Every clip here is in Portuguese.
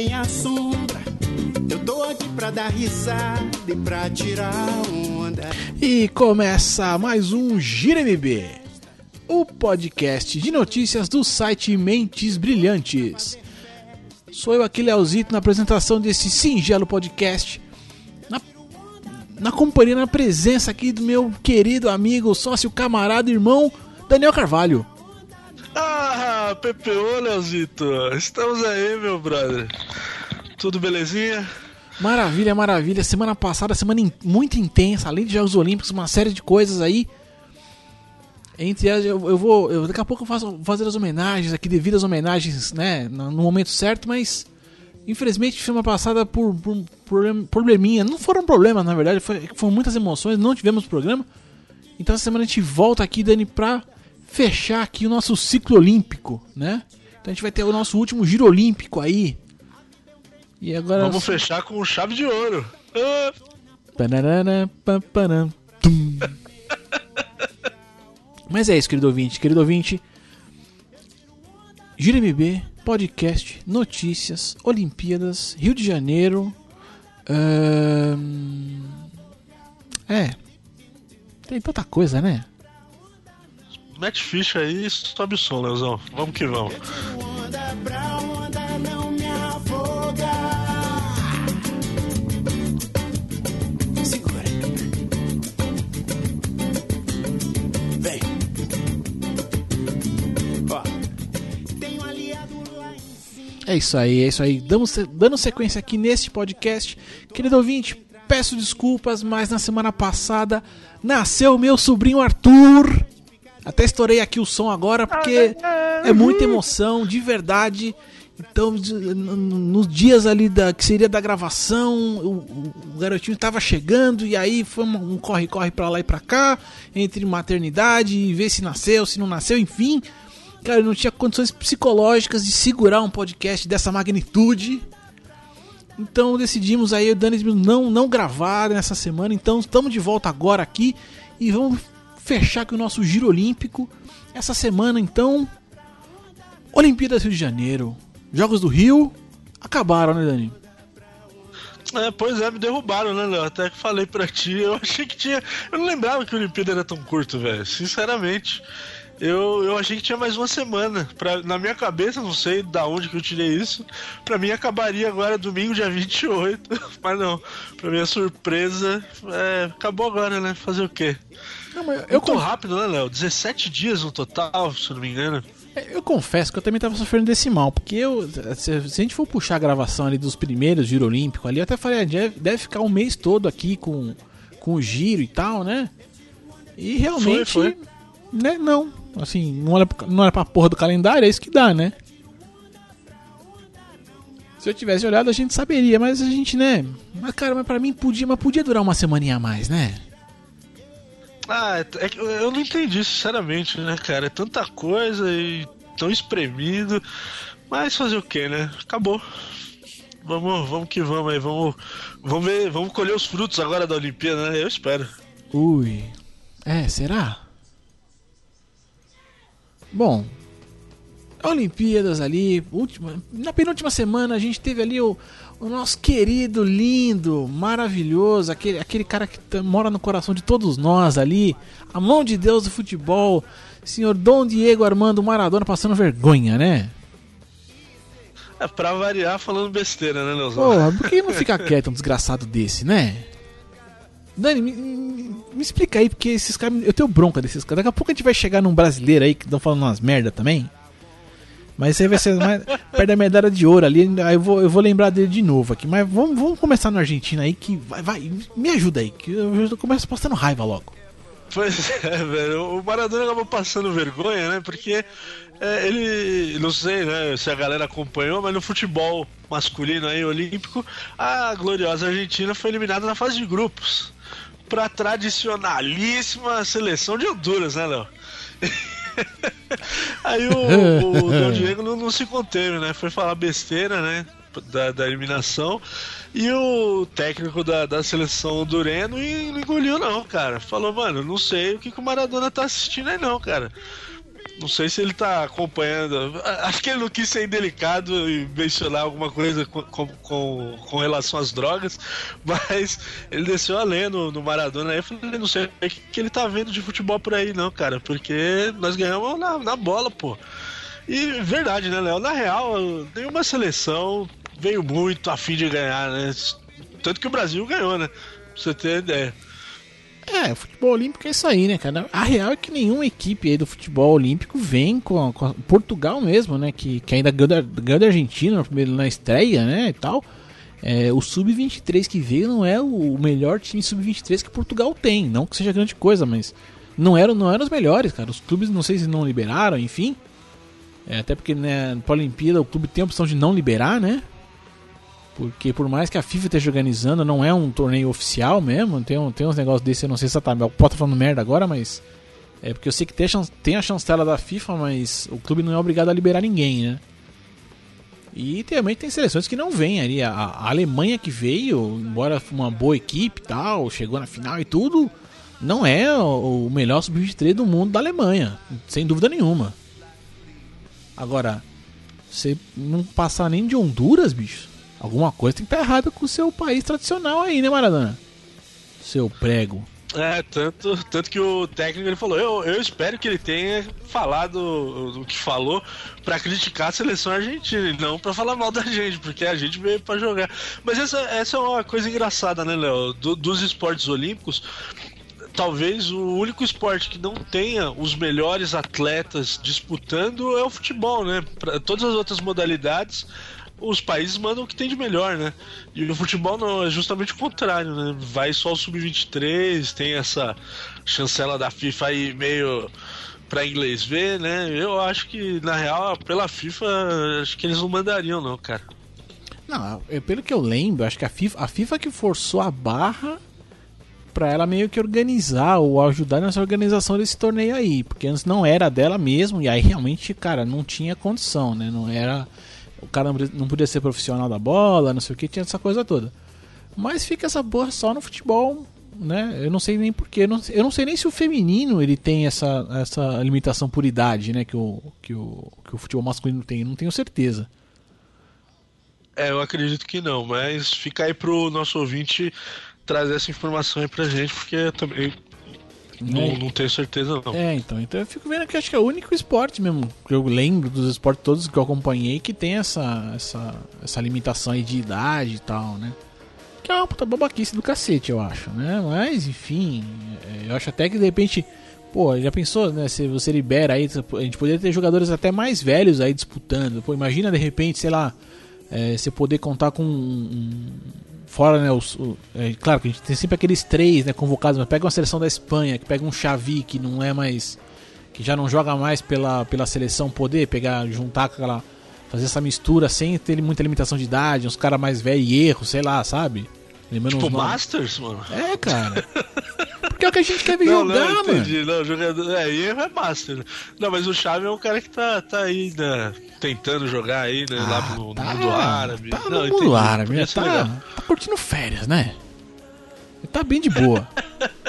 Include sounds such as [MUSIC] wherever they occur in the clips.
nem a sombra. Eu tô aqui pra dar risada e pra tirar onda. E começa mais um Gira MB, o podcast de notícias do site Mentes Brilhantes. Sou eu aqui, Leozito, na apresentação desse singelo podcast, na, na companhia, na presença aqui do meu querido amigo, sócio, camarada, irmão, Daniel Carvalho. Ah, PPO, Leozito. Estamos aí, meu brother. Tudo belezinha? Maravilha, maravilha. Semana passada, semana in- muito intensa, além de Jogos Olímpicos, uma série de coisas aí. Entre elas, eu, eu vou. eu- daqui a pouco eu faço fazer as homenagens aqui, devidas homenagens, né? No, no momento certo, mas. Infelizmente, semana passada, por, por, por probleminha. Não foram problemas, na verdade, foi, foram muitas emoções, não tivemos programa. Então essa semana a gente volta aqui, Dani, pra fechar aqui o nosso ciclo olímpico, né? Então a gente vai ter o nosso último giro olímpico aí. E agora. Vamos fechar com chave de ouro. Ah, Panarana, tum. [LAUGHS] Mas é isso, querido ouvinte. Querido ouvinte, Gira MB, podcast, notícias, Olimpíadas, Rio de Janeiro. ahn, É. Tem tanta coisa, né? mete ficha aí e sobe o som, Leozão. Vamos que vamos. É isso aí, é isso aí. Damos, dando sequência aqui neste podcast. Querido ouvinte, peço desculpas, mas na semana passada nasceu meu sobrinho Arthur. Até estourei aqui o som agora porque é muita emoção, de verdade. Então, nos dias ali da, que seria da gravação, o, o- garotinho estava chegando e aí foi um corre-corre pra lá e pra cá, entre maternidade e ver se nasceu, se não nasceu, enfim. Cara, eu não tinha condições psicológicas de segurar um podcast dessa magnitude. Então decidimos aí, o Dani não, não gravar nessa semana. Então estamos de volta agora aqui e vamos fechar aqui o nosso giro olímpico. Essa semana, então, Olimpíadas Rio de Janeiro. Jogos do Rio acabaram, né, Dani? É, pois é, me derrubaram, né, Léo? Até que falei pra ti, eu achei que tinha. Eu não lembrava que o Olimpíada era tão curto, velho. Sinceramente. Eu, eu achei que tinha mais uma semana. Pra, na minha cabeça, não sei da onde que eu tirei isso. Pra mim acabaria agora domingo, dia 28. [LAUGHS] Mas não. Pra minha surpresa, é, acabou agora, né? Fazer o quê? Não, Eu tô rápido, né, Léo? 17 dias no total, se não me engano. Eu confesso que eu também tava sofrendo desse mal, porque eu, se, a gente for puxar a gravação ali dos primeiros Giro Olímpico ali, eu até falei, ah, deve, ficar um mês todo aqui com, com o giro e tal, né? E realmente, Foi, foi. né, não. Assim, não olha, pra- não olha pra porra do calendário, é isso que dá, né? Se eu tivesse olhado, a gente saberia, mas a gente, né? Mas, cara, mas pra mim podia, mas podia durar uma semaninha a mais, né? Ah, é que eu não entendi, sinceramente, né, cara? É tanta coisa e tão espremido. Mas fazer o que, né? Acabou. Vamos, vamos que vamos aí, vamos, vamos ver, vamos colher os frutos agora da Olimpíada, né? Eu espero. Ui. É, será? Bom, Olimpíadas ali, última, na penúltima semana a gente teve ali o, o nosso querido, lindo, maravilhoso, aquele, aquele cara que tá- mora no coração de todos nós ali, a mão de Deus do futebol, senhor Dom Diego Armando Maradona passando vergonha, né? É pra variar falando besteira, né, Leozão? Porra, por que não fica quieto um desgraçado desse, né? Dani, me, me- me explica aí, porque esses caras. Eu tenho bronca desses caras. Daqui a pouco a gente vai chegar num brasileiro aí que estão falando umas merda também. Mas isso aí vai ser mais [LAUGHS] da medalha de ouro ali. Aí eu vou, eu vou lembrar dele de novo aqui. Mas vamos, vamos começar na Argentina aí, que vai, vai. Me ajuda aí, que eu começo postando raiva logo. Pois é, velho. O Maradona acabou passando vergonha, né? Porque é, ele, não sei, né, se a galera acompanhou, mas no futebol masculino aí, olímpico, a gloriosa Argentina foi eliminada na fase de grupos. Pra tradicionalíssima seleção de Honduras, né, Léo? [LAUGHS] [LAUGHS] Aí o, o Diego não, não se conteve, né? Foi falar besteira, né? Da, da eliminação. E o técnico da, da seleção do Reno e não engoliu, não, cara. Falou, mano, não sei o que, que o Maradona tá assistindo aí, não, cara. Não sei se ele tá acompanhando. Acho que ele não quis ser indelicado e mencionar alguma coisa com, com, com relação às drogas, [LAUGHS] mas ele desceu a ler no, no Maradona aí. Eu falei, não sei o que, que ele tá vendo de futebol por aí, não, cara, porque nós ganhamos na, na bola, pô. E verdade, né, Léo? Na real, nenhuma seleção veio muito a fim de ganhar, né? Tanto que o Brasil ganhou, né? Pra você ter ideia. É, o futebol olímpico é isso aí, né, cara? A real é que nenhuma equipe aí do futebol olímpico vem com, com Portugal mesmo, né? Que, que ainda ganhou da, ganhou da Argentina na estreia, né? E tal. É, o Sub-23 que veio não é o melhor time Sub-23 que Portugal tem. Não que seja grande coisa, mas não eram, não eram os melhores, cara. Os clubes, não sei se não liberaram, enfim. É, até porque né, para Olimpíada o clube tem a opção de não liberar, né? Porque por mais que a FIFA esteja organizando, não é um torneio oficial mesmo. Tem, tem uns negócios desses, eu não sei se tá. O Pota tá falando merda agora, mas. É porque eu sei que tem a, tem a chancela da FIFA, mas o clube não é obrigado a liberar ninguém, né? E também tem seleções que não vêm ali. A, a Alemanha que veio, embora uma boa equipe tal, chegou na final e tudo, não é o, o melhor sub-23 do mundo da Alemanha, sem dúvida nenhuma. Agora, você não passar nem de Honduras, bicho. Alguma coisa tem que estar errada com o seu país tradicional aí, né, Maradona? Seu prego. É, tanto, tanto que o técnico ele falou, eu, eu espero que ele tenha falado o que falou para criticar a seleção argentina e não para falar mal da gente, porque a gente veio para jogar. Mas essa, essa é uma coisa engraçada, né, Léo? Do, dos esportes olímpicos, talvez o único esporte que não tenha os melhores atletas disputando é o futebol, né? Pra todas as outras modalidades, os países mandam o que tem de melhor, né? E o futebol não, é justamente o contrário, né? Vai só o sub-23, tem essa chancela da FIFA aí meio para inglês ver, né? Eu acho que na real, pela FIFA, acho que eles não mandariam não, cara. Não, é, pelo que eu lembro, acho que a FIFA, a FIFA que forçou a barra para ela meio que organizar ou ajudar nessa organização desse torneio aí, porque antes não era dela mesmo e aí realmente, cara, não tinha condição, né? Não era o cara não podia ser profissional da bola, não sei o que, tinha essa coisa toda. Mas fica essa porra só no futebol, né? Eu não sei nem porquê. Eu não, eu não sei nem se o feminino ele tem essa, essa limitação por idade, né? Que o, que, o, que o futebol masculino tem. Não tenho certeza. É, eu acredito que não, mas fica aí pro nosso ouvinte trazer essa informação aí pra gente, porque também não, é. não tenho certeza, não. É, então. Então eu fico vendo que acho que é o único esporte mesmo que eu lembro dos esportes todos que eu acompanhei que tem essa, essa, essa limitação aí de idade e tal, né? Que é uma puta babaquice do cacete, eu acho, né? Mas, enfim, é, eu acho até que de repente. Pô, já pensou, né? Se você libera aí, a gente poderia ter jogadores até mais velhos aí disputando. Pô, imagina de repente, sei lá, é, você poder contar com um, Fora, né, os, o, é, claro que a gente tem sempre aqueles três, né, convocados, mas pega uma seleção da Espanha, que pega um Xavi, que não é mais que já não joga mais pela, pela seleção poder pegar, juntar com aquela fazer essa mistura sem ter muita limitação de idade, uns caras mais velhos e erros, sei lá, sabe? Lembrando tipo Masters, mano. É, cara. [LAUGHS] Porque é o que a gente ver não, jogar, não, entendi. mano. Não, jogador. É, erro é Master. Não, mas o Chave é um cara que tá, tá aí, né? Tentando jogar aí, né? Ah, lá no, tá, mundo árabe. Tá no mundo árabe, né? Tá, tá curtindo férias, né? Tá bem de boa.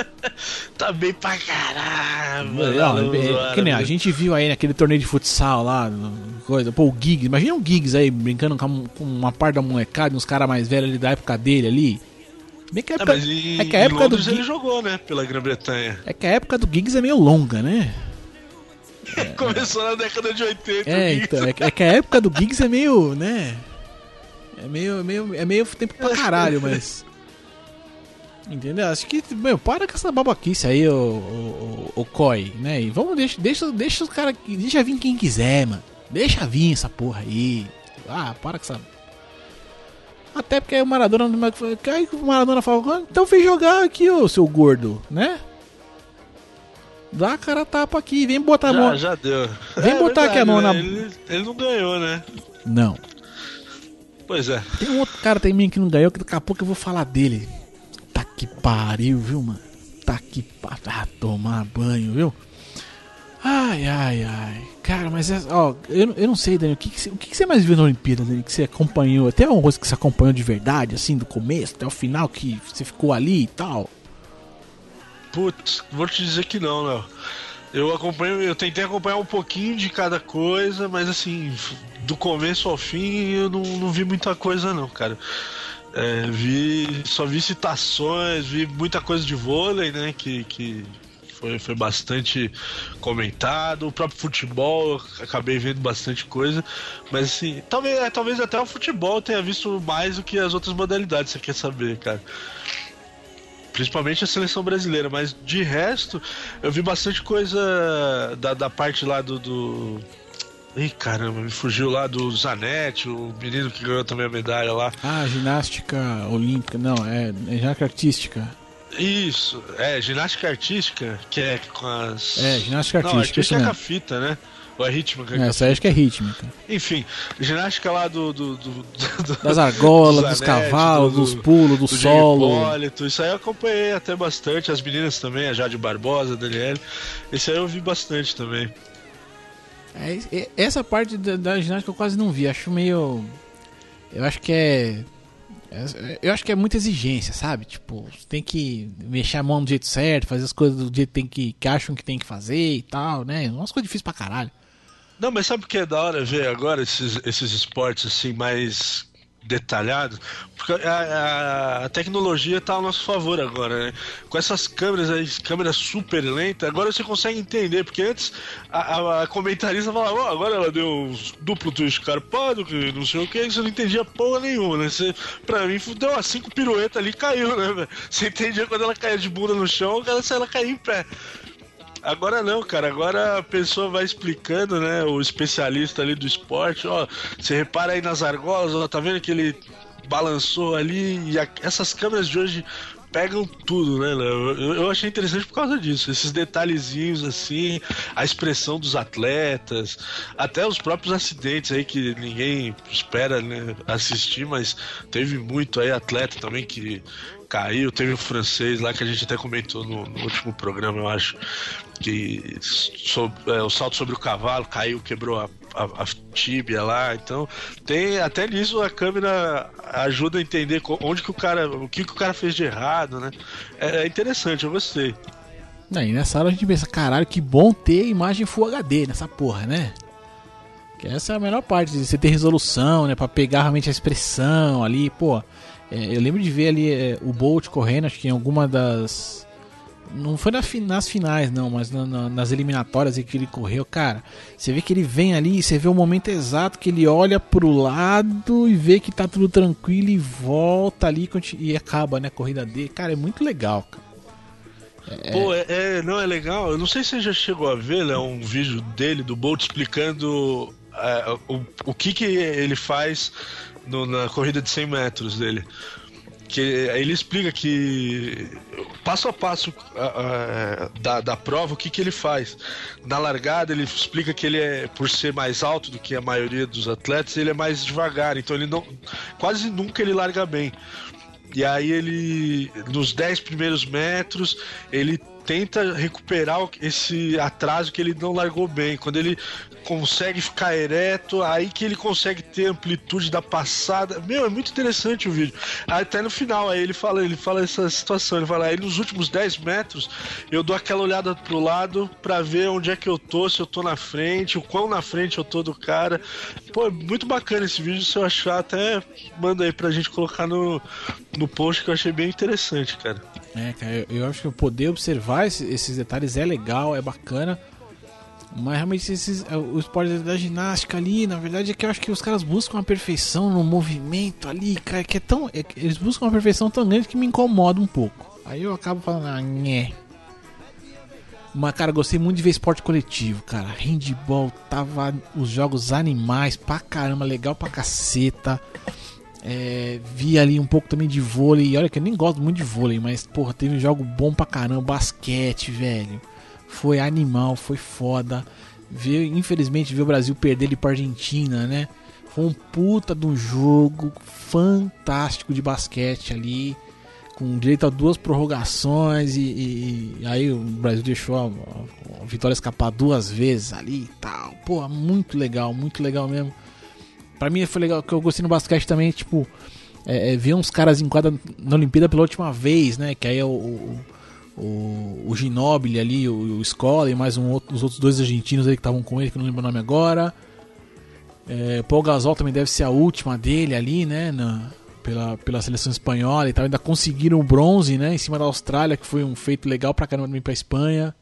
[LAUGHS] tá bem pra caramba. É, que nem a gente viu aí naquele torneio de futsal lá, coisa. Pô, o Giggs, imagina o Giggs aí brincando com uma parte da molecada, uns caras mais velhos ali da época dele ali. Bem que a época, em, é que a época do ele jogou, né? Pela Grã-Bretanha. É que a época do Giggs é meio longa, né? É, [LAUGHS] Começou na década de 80. É, então, é, é, que a época do Giggs é meio, né? É meio, é meio, é meio tempo pra caralho, mas. Entendeu? Acho que, meu, para com essa babaquice aí, o, o, o, o COI, né? E vamos, deixa, deixa, deixa os caras. Deixa vir quem quiser, mano. Deixa vir essa porra aí. Ah, para com essa até porque o Maradona. Aí o Maradona fala, ah, então vem jogar aqui, ô seu gordo, né? Dá a cara tapa aqui, vem botar a mão. Já deu. Vem é, botar verdade, aqui a mão né? na. Ele, ele, não ganhou, né? Não. Pois é. Tem um outro cara também que não ganhou, que daqui a pouco eu vou falar dele. Tá que pariu, viu, mano? Tá que pariu. Ah, tomar banho, viu? Ai, ai, ai. Cara, mas é, ó, eu, eu não sei, Daniel, o que, que, o que, que você mais viu na Olimpíada, Daniel, que você acompanhou? Até alguma coisa que você acompanhou de verdade, assim, do começo até o final, que você ficou ali e tal? Putz, vou te dizer que não, Léo. Eu acompanho, eu tentei acompanhar um pouquinho de cada coisa, mas assim, do começo ao fim eu não, não vi muita coisa não, cara. É, vi, só vi citações, vi muita coisa de vôlei, né? Que, que foi, foi bastante comentado. O próprio futebol, acabei vendo bastante coisa. Mas assim, talvez, é, talvez até o futebol tenha visto mais do que as outras modalidades, você quer saber, cara. Principalmente a seleção brasileira, mas de resto, eu vi bastante coisa da, da parte lá do, do... Ih, caramba, me fugiu lá do Zanetti, o menino que ganhou também a medalha lá. Ah, ginástica olímpica, não, é, é ginástica artística. Isso, é, ginástica artística, que é com as. É, ginástica Não, artística, artística isso é com a fita, né? Ou é rítmica? É, essa acho que é rítmica. Enfim, ginástica lá do. do, do, do Das argolas, dos Zanetti, cavalos, do- dos pulos, do, do solo. Hipólito, isso aí eu acompanhei até bastante. As meninas também, a Jade Barbosa, a Daniele. Esse aí eu vi bastante também. É- essa parte da, da ginástica eu quase não vi. Acho meio. Eu acho que é. É- Eu acho que é muita exigência, sabe? Tipo, tem que mexer a mão do jeito certo, fazer as coisas do jeito que, tem que, que acham que tem que fazer e tal, né? Umas coisas difíceis pra caralho. Não, mas sabe o que é da hora ver agora esses, esses esportes assim mais detalhados? Porque a, a- a tecnologia tá ao nosso favor agora, né? Com essas câmeras aí, câmeras super lentas, agora você consegue entender, porque antes a, a- comentarista falava, ó, agora ela deu duplo twist carpado, que não sei o que, você não entendia porra nenhuma, né? Você, pra mim, deu umas cinco piruetas ali e caiu, né? [LAUGHS] Você entendia quando ela caía de bunda no chão, ela, ela caía em pé. Agora não, cara. Agora a pessoa vai explicando, né? O especialista ali do esporte, ó. Você repara aí nas argolas, ó, tá vendo que ele balançou ali e a- essas câmeras de hoje pegam tudo, né? Eu, eu achei interessante por causa disso. Esses detalhezinhos assim, a expressão dos atletas, até os próprios acidentes aí que ninguém espera né, assistir, mas teve muito aí atleta também que caiu. Teve um francês lá que a gente até comentou no, no último programa, eu acho, que é, o salto sobre o cavalo caiu, quebrou a, a, a tíbia lá. Então, tem até nisso a câmera ajuda a entender onde que o cara, o que, que o cara fez de errado, né? É, é interessante, eu gostei. Aí nessa hora a gente pensa, caralho, que bom ter imagem Full HD nessa porra, né? Essa é a melhor parte, de você ter resolução, né? Pra pegar realmente a expressão ali, pô. é, eu lembro de ver ali é, o Bolt correndo, acho que em alguma das. Não foi na nas finais, não, mas na- na- nas eliminatórias em que ele correu, cara. Você vê que ele vem ali, você vê o momento exato que ele olha pro lado e vê que tá tudo tranquilo e volta ali e acaba, né, a corrida dele. Cara, é muito legal, cara. Pô, é, é- não é legal? Eu não sei se você já chegou a ver, né, um vídeo dele, do Bolt, explicando é, o, o que, que ele faz no- na corrida de 100 metros dele. Que ele explica que passo a passo da, da prova o que, que ele faz. Na largada ele explica que ele é, por ser mais alto do que a maioria dos atletas, ele é mais devagar, então ele não quase nunca ele larga bem. E aí ele, nos 10 primeiros metros, ele tenta recuperar esse atraso que ele não largou bem. Quando ele consegue ficar ereto, aí que ele consegue ter amplitude da passada. Meu, é muito interessante o vídeo. Até no final, aí ele fala, ele fala essa situação, ele fala, aí nos últimos 10 metros, eu dou aquela olhada pro lado pra ver onde é que eu tô, se eu tô na frente, o quão na frente eu tô do cara. Pô, é muito bacana esse vídeo, se eu achar, até manda aí pra gente colocar no, no post que eu achei bem interessante, cara. É, cara, eu, eu acho que poder observar esse- esses detalhes é legal, é bacana. Mas realmente esses, é, o esporte da ginástica ali, na verdade é que eu acho que os caras buscam uma perfeição no movimento ali, cara, que é tão. é eles buscam uma perfeição tão grande que me incomoda um pouco. Aí eu acabo falando, ah, nhé. Mas, cara, gostei muito de ver esporte coletivo, cara. Handball, tava os jogos animais pra caramba, legal pra caceta. É, vi ali um pouco também de vôlei. Olha que eu nem gosto muito de vôlei, mas porra, teve um jogo bom pra caramba. Basquete, velho. Foi animal, foi foda. Ver, infelizmente, ver o Brasil perder ele pra Argentina, né? Foi um puta de um jogo fantástico de basquete ali. Com direito a duas prorrogações. E, e- e aí o Brasil deixou a, a- a vitória escapar duas vezes ali e tal. Pô, muito legal, muito legal mesmo. Pra mim foi legal, que eu gostei no basquete também, tipo, é, é ver uns caras em quadra na Olimpíada pela última vez, né? Que aí é o, o, o, o ali, o, o Scola e mais um outro, os outros dois argentinos aí que estavam com ele, que eu não lembro o nome agora. É, Paul Gasol também deve ser a última dele ali, né? Na, pela, pela seleção espanhola e tal. Ainda conseguiram o bronze, né? Em cima da Austrália, que foi um feito legal pra caramba também pra Espanha.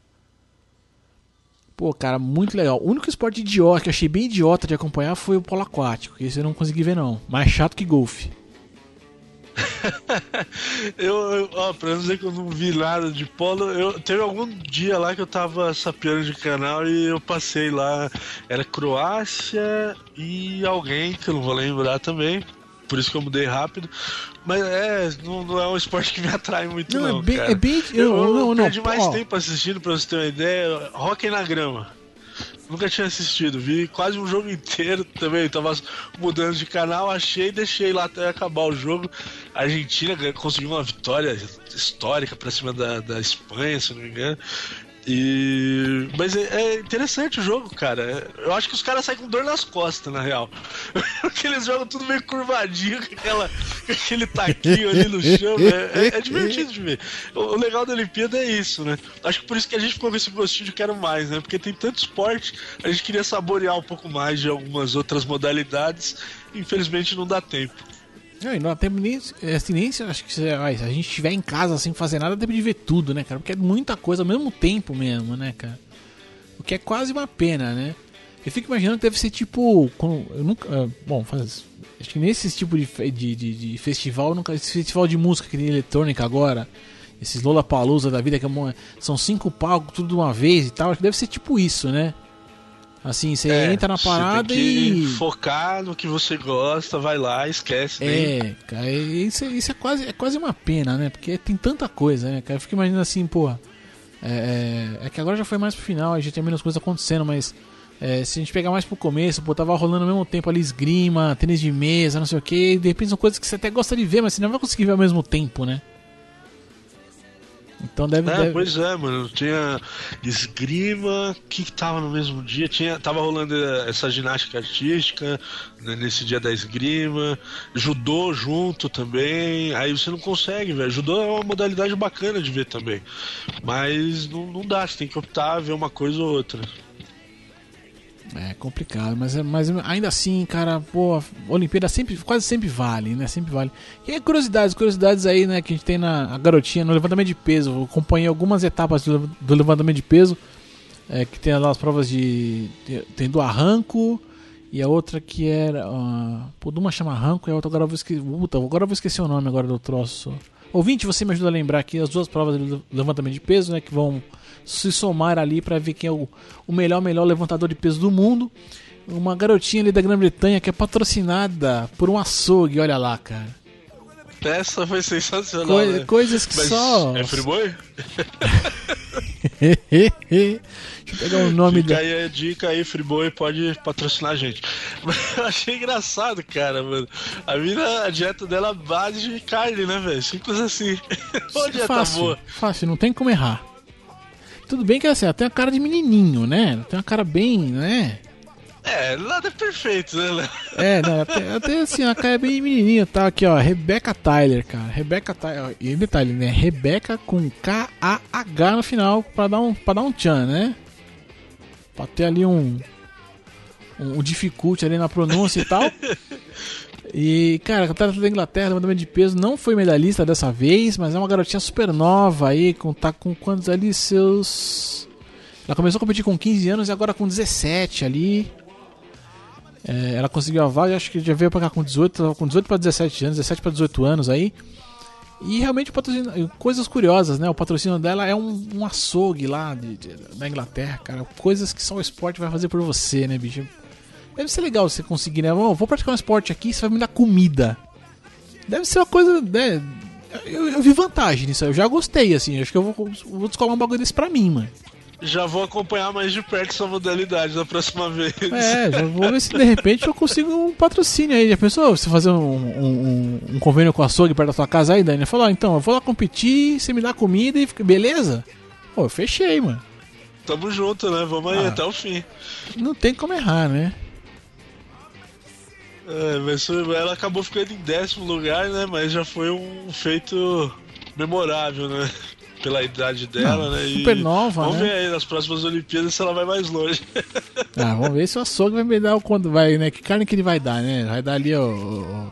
Pô, cara, muito legal. O único esporte idiota que eu achei bem idiota de acompanhar foi o polo aquático. Esse eu não consegui ver, não. Mais chato que golfe. [LAUGHS] eu, eu, ó, pra não dizer que eu não vi nada de polo, eu teve algum dia lá que eu tava sapeando de canal e eu passei lá. Era Croácia e alguém que eu não vou lembrar também. Por isso que eu mudei rápido. Mas é, não, não é um esporte que me atrai muito, não. não é, bem, é bem. Eu, eu, não, não, perdi mais ó. tempo assistindo, pra você ter uma ideia. Hockey na grama. Nunca tinha assistido, vi quase um jogo inteiro também. Tava mudando de canal, achei e deixei lá até acabar o jogo. A Argentina conseguiu uma vitória histórica pra cima da, da Espanha, se não me engano. E... Mas é, é, interessante o jogo, cara. Eu acho que os caras saem com dor nas costas, na real. [LAUGHS] Porque eles jogam tudo meio curvadinho, com, aquela, aquele taquinho ali no chão. É, é, é, divertido de ver. O, o, legal da Olimpíada é isso, né? Acho que por isso que a gente ficou com esse gostinho de quero mais, né? Porque tem tanto esporte, a gente queria saborear um pouco mais de algumas outras modalidades. Infelizmente não dá tempo. Não, e nem, assim, nem acho que se, a gente estiver em casa sem fazer nada, deve de ver tudo, né, cara? Porque é muita coisa ao mesmo tempo mesmo, né, cara? O que é quase uma pena, né? Eu fico imaginando que deve ser tipo. Eu nunca. Ah, bom, faz, acho que nesse tipo de, de, de, de festival, nunca, esse festival de música que tem eletrônica agora, esses Lola Palusa da vida, que é, são cinco palcos, tudo de uma vez e tal, acho que deve ser tipo isso, né? Assim, você é, entra na parada e. Focar no que você gosta, vai lá, esquece. É, cara, isso, isso é, quase, é quase uma pena, né? Porque tem tanta coisa, né, cara? Eu fico imaginando assim, pô. É, é, é que agora já foi mais pro final, a gente tem menos coisas acontecendo, mas. É, se a gente pegar mais pro começo, pô, tava rolando ao mesmo tempo ali esgrima, tênis de mesa, não sei o que, de repente são coisas que você até gosta de ver, mas você não vai conseguir ver ao mesmo tempo, né? Então deve, é, deve... Pois é, mano. Tinha esgrima que tava no mesmo dia. Tinha, tava rolando essa ginástica artística né, nesse dia da esgrima. Judô junto também. Aí você não consegue, velho. Judô é uma modalidade bacana de ver também. Mas não, não dá, você tem que optar ver uma coisa ou outra. É complicado, mas, é, mas ainda assim, cara, pô, Olimpíada sempre, quase sempre vale, né? Sempre vale. E curiosidades, curiosidades aí, né, que a gente tem na garotinha no levantamento de peso. Eu acompanhei algumas etapas do, do levantamento de peso, é, que tem lá as provas de. Tem do arranco e a outra que era. Uh, pô, uma chama arranco e a outra agora eu vou esquecer. Puta, agora eu vou esquecer o nome agora do troço. Ouvinte, você me ajuda a lembrar aqui as duas provas do levantamento de peso, né, que vão se somar ali para ver quem é o, o melhor, melhor levantador de peso do mundo. Uma garotinha ali da Grã-Bretanha que é patrocinada por um açougue, olha lá, cara. Essa foi sensacional. Co né? Coisas que Mas só. É Friboi? [LAUGHS] Deixa eu pegar o nome Fica da. aí a dica aí, Friboi pode patrocinar a gente. eu achei engraçado, cara, mano. A mina, a dieta dela é base de carne, né, velho? Simples assim. [LAUGHS] Uma dieta fácil, boa. Fácil, não tem como errar. Tudo bem que assim, ela tem uma cara de menininho, né? tem uma cara bem, né? É, nada é perfeito, né, Léo? É, não, até, até assim, a cara é bem menininha, tá? Aqui, ó, Rebecca Tyler, cara. Rebecca Tyler, e detalhe, né? Rebecca com K-A-H no final pra dar um, pra dar um tchan, né? Pra ter ali um, um, um dificulte ali na pronúncia e tal. [LAUGHS] E, cara, a campeonato da Inglaterra, levantamento de peso, não foi medalhista dessa vez, mas é uma garotinha super nova aí, com, tá com quantos ali? Seus. Ela começou a competir com 15 anos e agora com 17 ali. É, ela conseguiu a vaga, acho que já veio pra cá com 18, com 18 para 17 anos, 17 para 18 anos aí. E realmente coisas curiosas, né? O patrocínio dela é um, um açougue lá de, de, da Inglaterra, cara. Coisas que só o esporte vai fazer por você, né, bicho? Deve ser legal você conseguir, né? Oh, vou praticar um esporte aqui, você vai me dar comida. Deve ser uma coisa. Né? Eu, eu vi vantagem nisso, eu já gostei, assim. Acho que eu vou, vou descolar um bagulho desse pra mim, mano. Já vou acompanhar mais de perto essa modalidade da próxima vez. É, já vou ver se de repente eu consigo um patrocínio aí. Já pensou você fazer um, um, um convênio com a açougue perto da sua casa aí, Dani? Falou, então, eu vou lá competir, você me dá comida e fica. Beleza? Pô, eu fechei, mano. Tamo junto, né? Vamos aí ah, até o fim. Não tem como errar, né? É, mas ela acabou ficando em décimo lugar, né? Mas já foi um feito memorável, né? pela idade dela, Não, né? E super nova, Vamos né? ver aí nas próximas Olimpíadas se ela vai mais longe. [LAUGHS] Ah, vamos ver se o açougue vai me dar o quando vai, né? Que carne que ele vai dar, né? Vai dar ali o,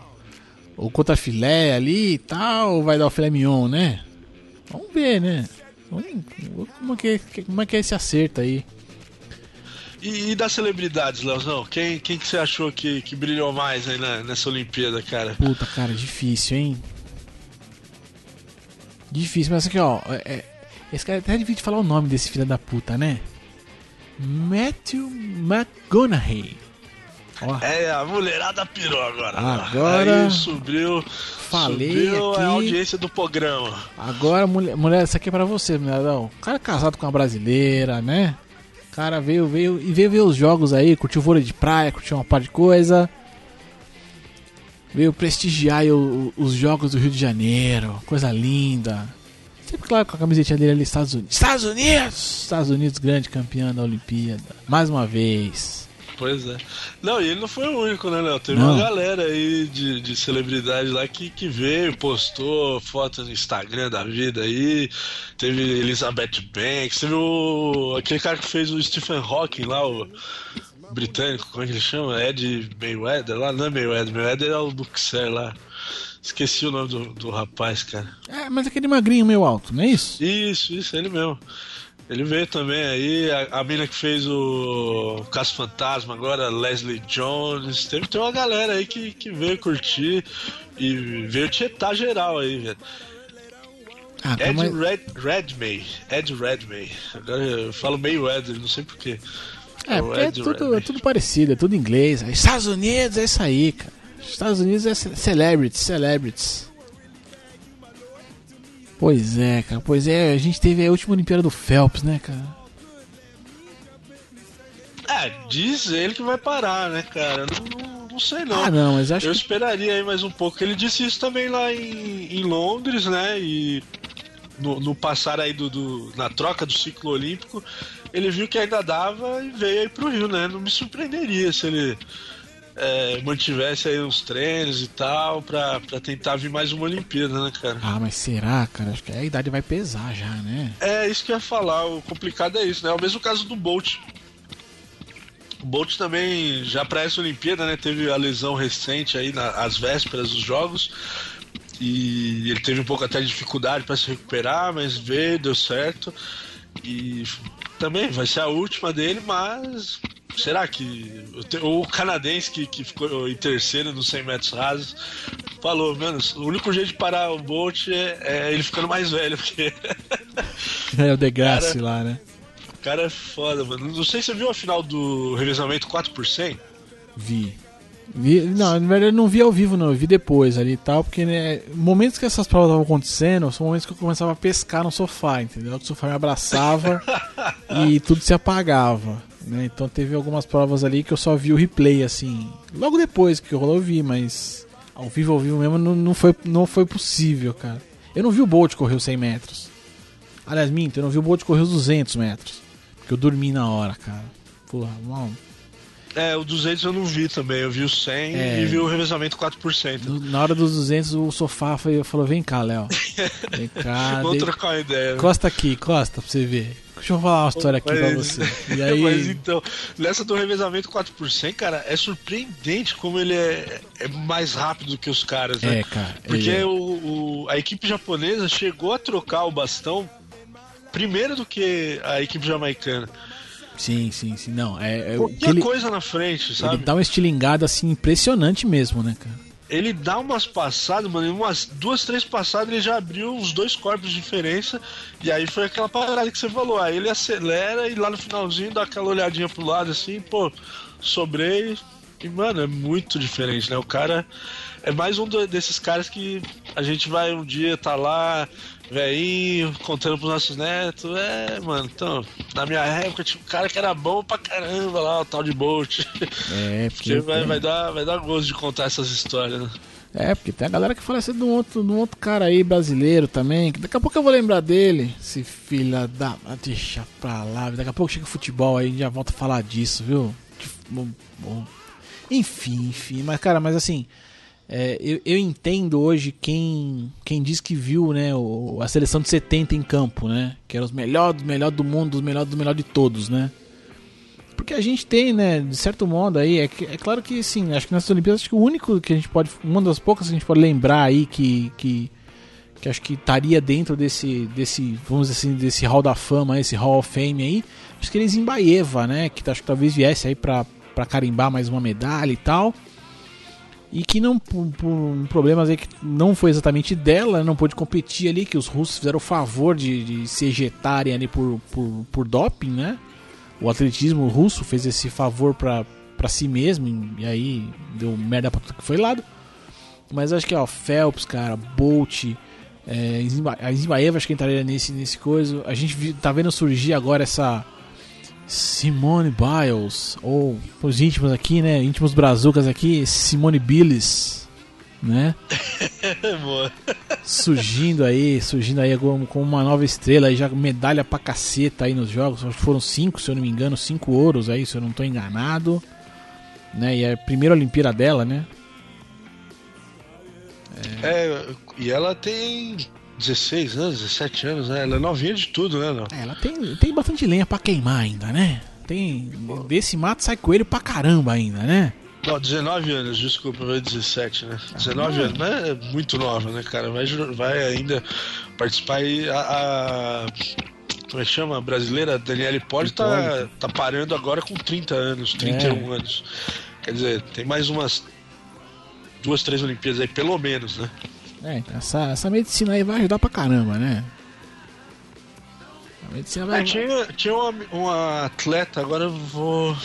o, o contrafilé ali e tal, ou vai dar o filé mignon, né? Vamos ver, né? Vamos, como, é que, como é que é esse acerto aí? E, e das celebridades, Leozão? Quem, quem que você achou que, que brilhou mais aí na- nessa Olimpíada, cara? Puta, cara, difícil, hein? Difícil, mas aqui, ó. é- é- esse cara é até difícil de falar o nome desse filho da puta, né? Matthew McConaughey. Ó, É, a mulherada pirou agora. Agora- Aí subiu, Falei subiu aqui. a audiência do programa. Agora, mulher, mulher, isso aqui é pra você, mulherão. O cara é casado com uma brasileira, né? Cara veio, veio e veio ver os jogos aí, curtiu vôlei de praia, curtiu uma par de coisa. Veio prestigiar o- os jogos do Rio de Janeiro, coisa linda. Sempre claro com a camisetinha dele ali, Estados Unidos. Estados Unidos! Estados Unidos, grande campeão da Olimpíada. Mais uma vez. Pois é. Não, e ele não foi o único, né, Léo? Teve Não. uma galera aí de, de celebridade lá que, que veio, postou foto no Instagram da vida aí. Teve Elizabeth Banks, teve o. aquele cara que fez o Stephen Hawking lá, o britânico, como é que ele chama? Ed Mayweather lá? Não é Mayweather, Mayweather é o Luxer lá. Esqueci o nome do, do rapaz, cara. É, mas aquele magrinho meio alto, não é isso? Isso, isso, ele mesmo. Ele veio também aí, a, a mina que fez o Caso Fantasma agora, Leslie Jones. Teve, tem uma galera aí que, que veio curtir e veio tietar geral aí, velho. Ah, Ed mas... Red, Redmay. Ed Redmay. Agora eu falo Mayweather, não sei porquê. É, O porque é Ed tudo, é tudo parecido, é tudo inglês. Estados Unidos é isso aí, cara. Estados Unidos é ce- celebrities, celebrities. Pois é, cara. Pois é, a gente teve a última Olimpíada do Phelps, né, cara? É, diz ele que vai parar, né, cara? Não, não, não sei não. Ah, não, mas acho Eu que. esperaria aí mais um pouco. Ele disse isso também lá em, em Londres, né? E no, no passar aí do, do- na troca do ciclo olímpico, ele viu que ainda dava e veio aí pro Rio, né? Não me surpreenderia se ele é, mantivesse aí uns treinos e tal pra, pra tentar vir mais uma Olimpíada, né, cara? Ah, mas será, cara? Acho que a idade vai pesar já, né? É isso que eu ia falar. O complicado é isso, né? É o mesmo caso do Bolt. O Bolt também, já para essa Olimpíada, né? Teve a lesão recente aí nas vésperas dos jogos. E ele teve um pouco até de dificuldade para se recuperar, mas veio, deu certo. E também vai ser a última dele, mas será que o canadense que, que ficou em terceiro nos 100 metros rasos falou, menos o único jeito de parar o Bolt é, é ele ficando mais velho, porque [LAUGHS] É o Degrassi lá, né? O cara é foda, mano. Não sei se você viu a final do revezamento 4 por 100. Vi. Vi, não, na verdade eu não vi ao vivo, não. Eu vi depois ali e tal, porque né, momentos que essas provas estavam acontecendo são momentos que eu começava a pescar no sofá, entendeu? Que o sofá me abraçava [LAUGHS] e tudo se apagava. Né? Então teve algumas provas ali que eu só vi o replay, assim. Logo depois que rolou, eu vi, mas ao vivo, ao vivo mesmo, não, não, foi, não foi possível, cara. Eu não vi o Bolt correr os 100 metros. Aliás, minto, eu não vi o Bolt correr os 200 metros. Porque eu dormi na hora, cara. Porra, mano. É, o 200 eu não vi também. Eu vi o 100 É. e vi o revezamento 4 por 100. No- Na hora dos 200, o sofá foi, falou: Vem cá, Léo. Vem [LAUGHS] cá. Vamos de- trocar uma ideia. Costa aqui, costa pra você ver. Deixa eu falar uma história aqui pra Mas- você. [LAUGHS] E aí. Mas então, nessa do revezamento 4 por 100, cara, é surpreendente como ele é, é mais rápido do que os caras, né? É, cara. Porque ele- o, o- a equipe japonesa chegou a trocar o bastão primeiro do que a equipe jamaicana. Sim, sim, sim. Não, é. é o que Qualquer ele, coisa na frente, ele sabe? dá uma estilingada assim impressionante mesmo, né, cara? ele dá umas passadas, mano, umas duas, três passadas ele já abriu uns dois corpos de diferença. E aí foi aquela parada que você falou. Aí ele acelera e lá no finalzinho dá aquela olhadinha pro lado assim, pô, sobrei. E, mano, é muito diferente, né? O cara é mais um desses caras que a gente vai um dia tá lá, velhinho, contando pros nossos netos. É, mano, então, na minha época tinha um cara que era bom pra caramba lá, o tal de Bolt. É, Porque [LAUGHS] vai, vai, dar, vai dar gosto de contar essas histórias, né? É, porque tem a galera que fala assim de um outro, de um outro cara aí brasileiro também. Que daqui a pouco eu vou lembrar dele. Esse filha da. Deixa pra lá. Daqui a pouco chega o futebol aí, a gente já volta a falar disso, viu? Bom, bom. Enfim, enfim. Mas, cara, mas assim. É, eu, eu, entendo hoje quem, quem diz que viu né, o, a seleção de 70 em campo, né? Que eram os melhores, melhor do mundo, os melhores do melhor de todos, né? Porque a gente tem, né, de certo modo aí, é, é claro que sim, acho que nessas Olimpíadas, acho que o único que a gente pode, uma das poucas que a gente pode lembrar aí que, que, que acho que estaria dentro desse, desse, vamos dizer assim, desse Hall da Fama, esse Hall of Fame aí, acho que eles em Baeva, né, que acho que talvez viesse aí pra, pra carimbar mais uma medalha e tal e que não por, por problemas aí que não foi exatamente dela, não pôde competir ali, que os russos fizeram o favor de, de se ejetarem ali por, por, por doping, né? O atletismo russo fez esse favor para para si mesmo e aí deu merda pra tudo que foi lado. Mas acho que ó, Phelps, cara, Bolt, é, a Zimbaeva acho que entraria nesse, nesse coisa. A gente tá vendo surgir agora essa Simone Biles, ou os íntimos aqui, né? Íntimos brazucas aqui, Simone Biles, né? [LAUGHS] surgindo aí, surgindo aí como, como uma nova estrela, aí já medalha pra caceta aí nos jogos. Foram cinco, se eu não me engano, cinco ouros aí, se eu não tô enganado. Né? E é a primeira Olimpíada dela, né? É... é, e ela tem 16 anos, 17 anos, né? Ela é novinha de tudo, né? É, ela tem, tem bastante lenha pra queimar ainda, né? Tem. Desse mato sai coelho pra caramba ainda, né? Não, 19 anos, desculpa, vai 17, né? 19 ah, anos, mas é muito nova, né, cara? Vai, vai ainda participar aí. A, a como é que chama? A brasileira Daniele Poli tá, tá parando agora com 30 anos, 31 é. anos. Quer dizer, tem mais umas duas, três Olimpíadas aí, pelo menos, né? É, então essa, essa medicina aí vai ajudar pra caramba, né? A medicina vai. É, tinha tinha uma, uma atleta, agora eu vou.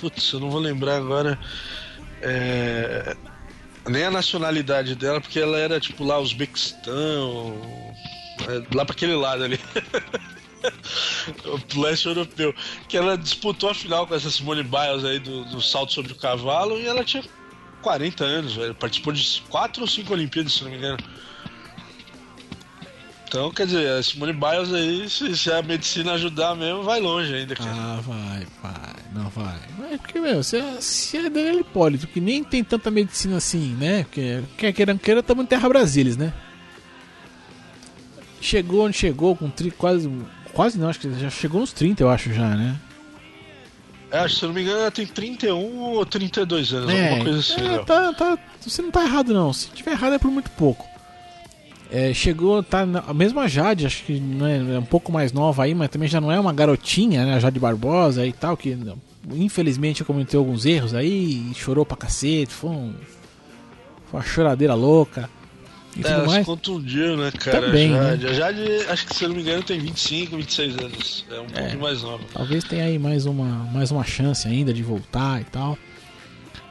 Putz, eu não vou lembrar agora. É, nem a nacionalidade dela, porque ela era tipo lá Uzbequistão, é, lá para aquele lado ali. o [LAUGHS] leste europeu. Que ela disputou a final com essa Simone Biles aí do, do salto sobre o cavalo e ela tinha 40 anos, velho. Participou de 4 ou 5 Olimpíadas, se não me engano. Então, quer dizer, a Simone Biles aí, se, se, a medicina ajudar mesmo, vai longe ainda, cara. Ah, vai, vai, não vai. Mas porque, meu, se, a, se a Daniela Hipólito, que nem tem tanta medicina assim, né? Porque, quer queira, queira, estamos em Terra Brasilis, né? Chegou onde chegou, com tri, quase, quase não, acho que já chegou nos 30, eu acho já, né? É, se eu não me engano, ela tem 31 ou 32 anos, é, alguma coisa assim. É, tá, tá, você não tá errado, não. Se tiver errado é por muito pouco. É, chegou, tá a mesma Jade, acho que não é, é, um pouco mais nova aí, mas também já não é uma garotinha, né? A Jade Barbosa e tal, que infelizmente cometeu alguns erros aí, chorou pra cacete, foi, um, foi uma choradeira louca. E é, tudo mais. contundiu, né, cara? Também, Jade. Né? A Jade, acho que se eu não me engano, tem 25, 26 anos. É um é, pouco mais nova. Talvez tenha aí mais uma, mais uma chance ainda de voltar e tal.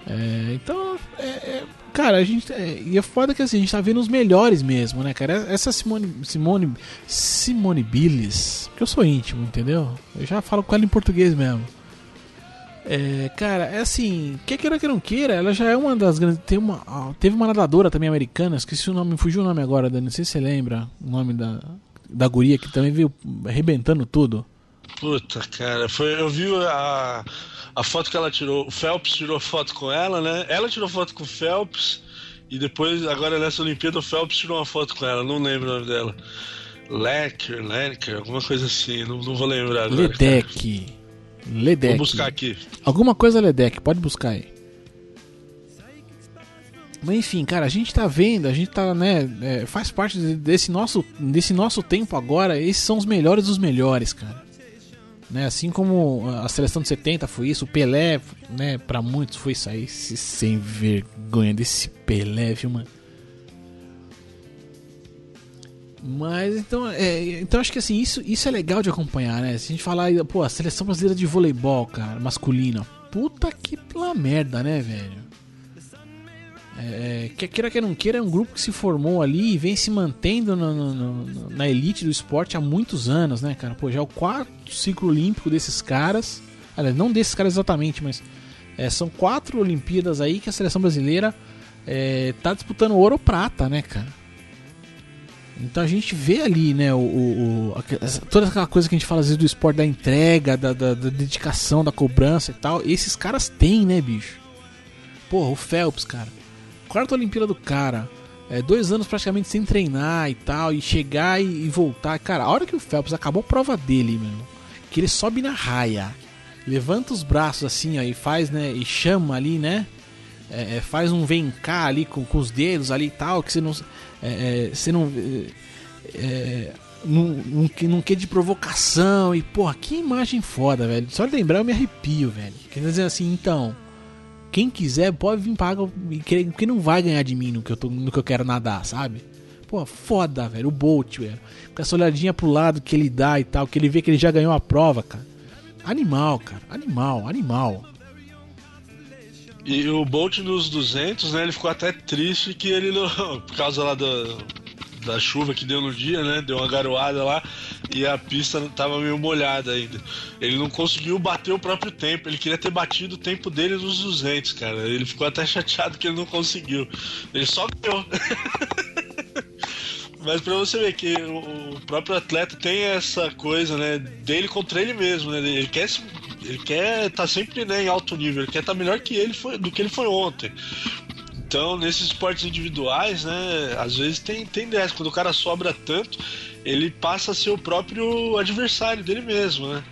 É, então, é, é, cara, a gente. É, e é foda que assim, a gente tá vendo os melhores mesmo, né, cara? Essa Simone. Simone. Simone Billis. Que eu sou íntimo, entendeu? Eu já falo com ela em português mesmo. É, cara, é assim, quer queira que não queira, ela já é uma das grandes. Tem uma, teve uma nadadora também americana, esqueci o nome, fugiu o nome agora, Dani, não sei se você lembra o nome da, da guria que também veio arrebentando tudo. Puta, cara, foi, eu vi a, a foto que ela tirou, o Phelps tirou foto com ela, né? Ela tirou foto com o Phelps e depois, agora nessa Olimpíada, o Phelps tirou uma foto com ela, não lembro o nome dela. Lecker, Lecker, alguma coisa assim, não, não vou lembrar agora. Ledeck. Ledec. Vou buscar aqui. Alguma coisa Ledec, pode buscar aí. Mas enfim, cara, a gente tá vendo, a gente tá, né, é, faz parte desse nosso, desse nosso tempo agora, esses são os melhores dos melhores, cara. Né, assim como a seleção de 70 foi isso, o Pelé, né, pra muitos foi sair sem vergonha desse Pelé, viu, mano? Mas então, é, então acho que assim, isso, isso é legal de acompanhar, né? Se a gente falar, pô, a seleção brasileira de voleibol, cara, masculina. Puta que pela merda, né, velho? É, quer queira que não queira, é um grupo que se formou ali e vem se mantendo no, no, no, na elite do esporte há muitos anos, né, cara? Pô, já é o quarto ciclo olímpico desses caras. Aliás, não desses caras exatamente, mas é, são quatro Olimpíadas aí que a seleção brasileira é, tá disputando ouro ou prata, né, cara? Então a gente vê ali, né, o, o, o, toda aquela coisa que a gente fala às vezes do esporte, da entrega, da, da, da, dedicação, da cobrança e tal. Esses caras têm, né, bicho? Porra, o Phelps, cara. quarta Olimpíada do cara, é, dois anos praticamente sem treinar e tal, e chegar e, e, voltar. Cara, a hora que o Phelps acabou a prova dele, mano, que ele sobe na raia, levanta os braços assim, e faz, né, e chama ali, né, é, é faz um vem cá ali com, com os dedos ali e tal, que você não. É, é você não. É, num, num, num que de provocação e, porra, que imagem foda, velho. Só de lembrar eu me arrepio, velho. Quer dizer assim, então, quem quiser pode vir pagar, porque não vai ganhar de mim no que eu, tô, no que eu quero nadar, sabe? Pô, foda, velho. O Bolt, velho. Com essa olhadinha pro lado que ele dá e tal, que ele vê que ele já ganhou a prova, cara. Animal, cara. Animal, animal. E o Bolt nos 200, né, ele ficou até triste que ele não, [LAUGHS] por causa lá do, da chuva que deu no dia, né? Deu uma garoada lá e a pista tava meio molhada ainda. Ele não conseguiu bater o próprio tempo, ele queria ter batido o tempo dele nos 200, cara. Ele ficou até chateado que ele não conseguiu. Ele só ganhou. [LAUGHS] Mas pra você ver que o próprio atleta tem essa coisa, né, dele contra ele mesmo, né? Ele quer ele quer estar tá sempre né, em alto nível, ele quer estar tá melhor que ele foi, do que ele foi ontem. Então, nesses esportes individuais, né, às vezes tem, tem dessa. Quando o cara sobra tanto, ele passa a ser o próprio adversário dele mesmo, né?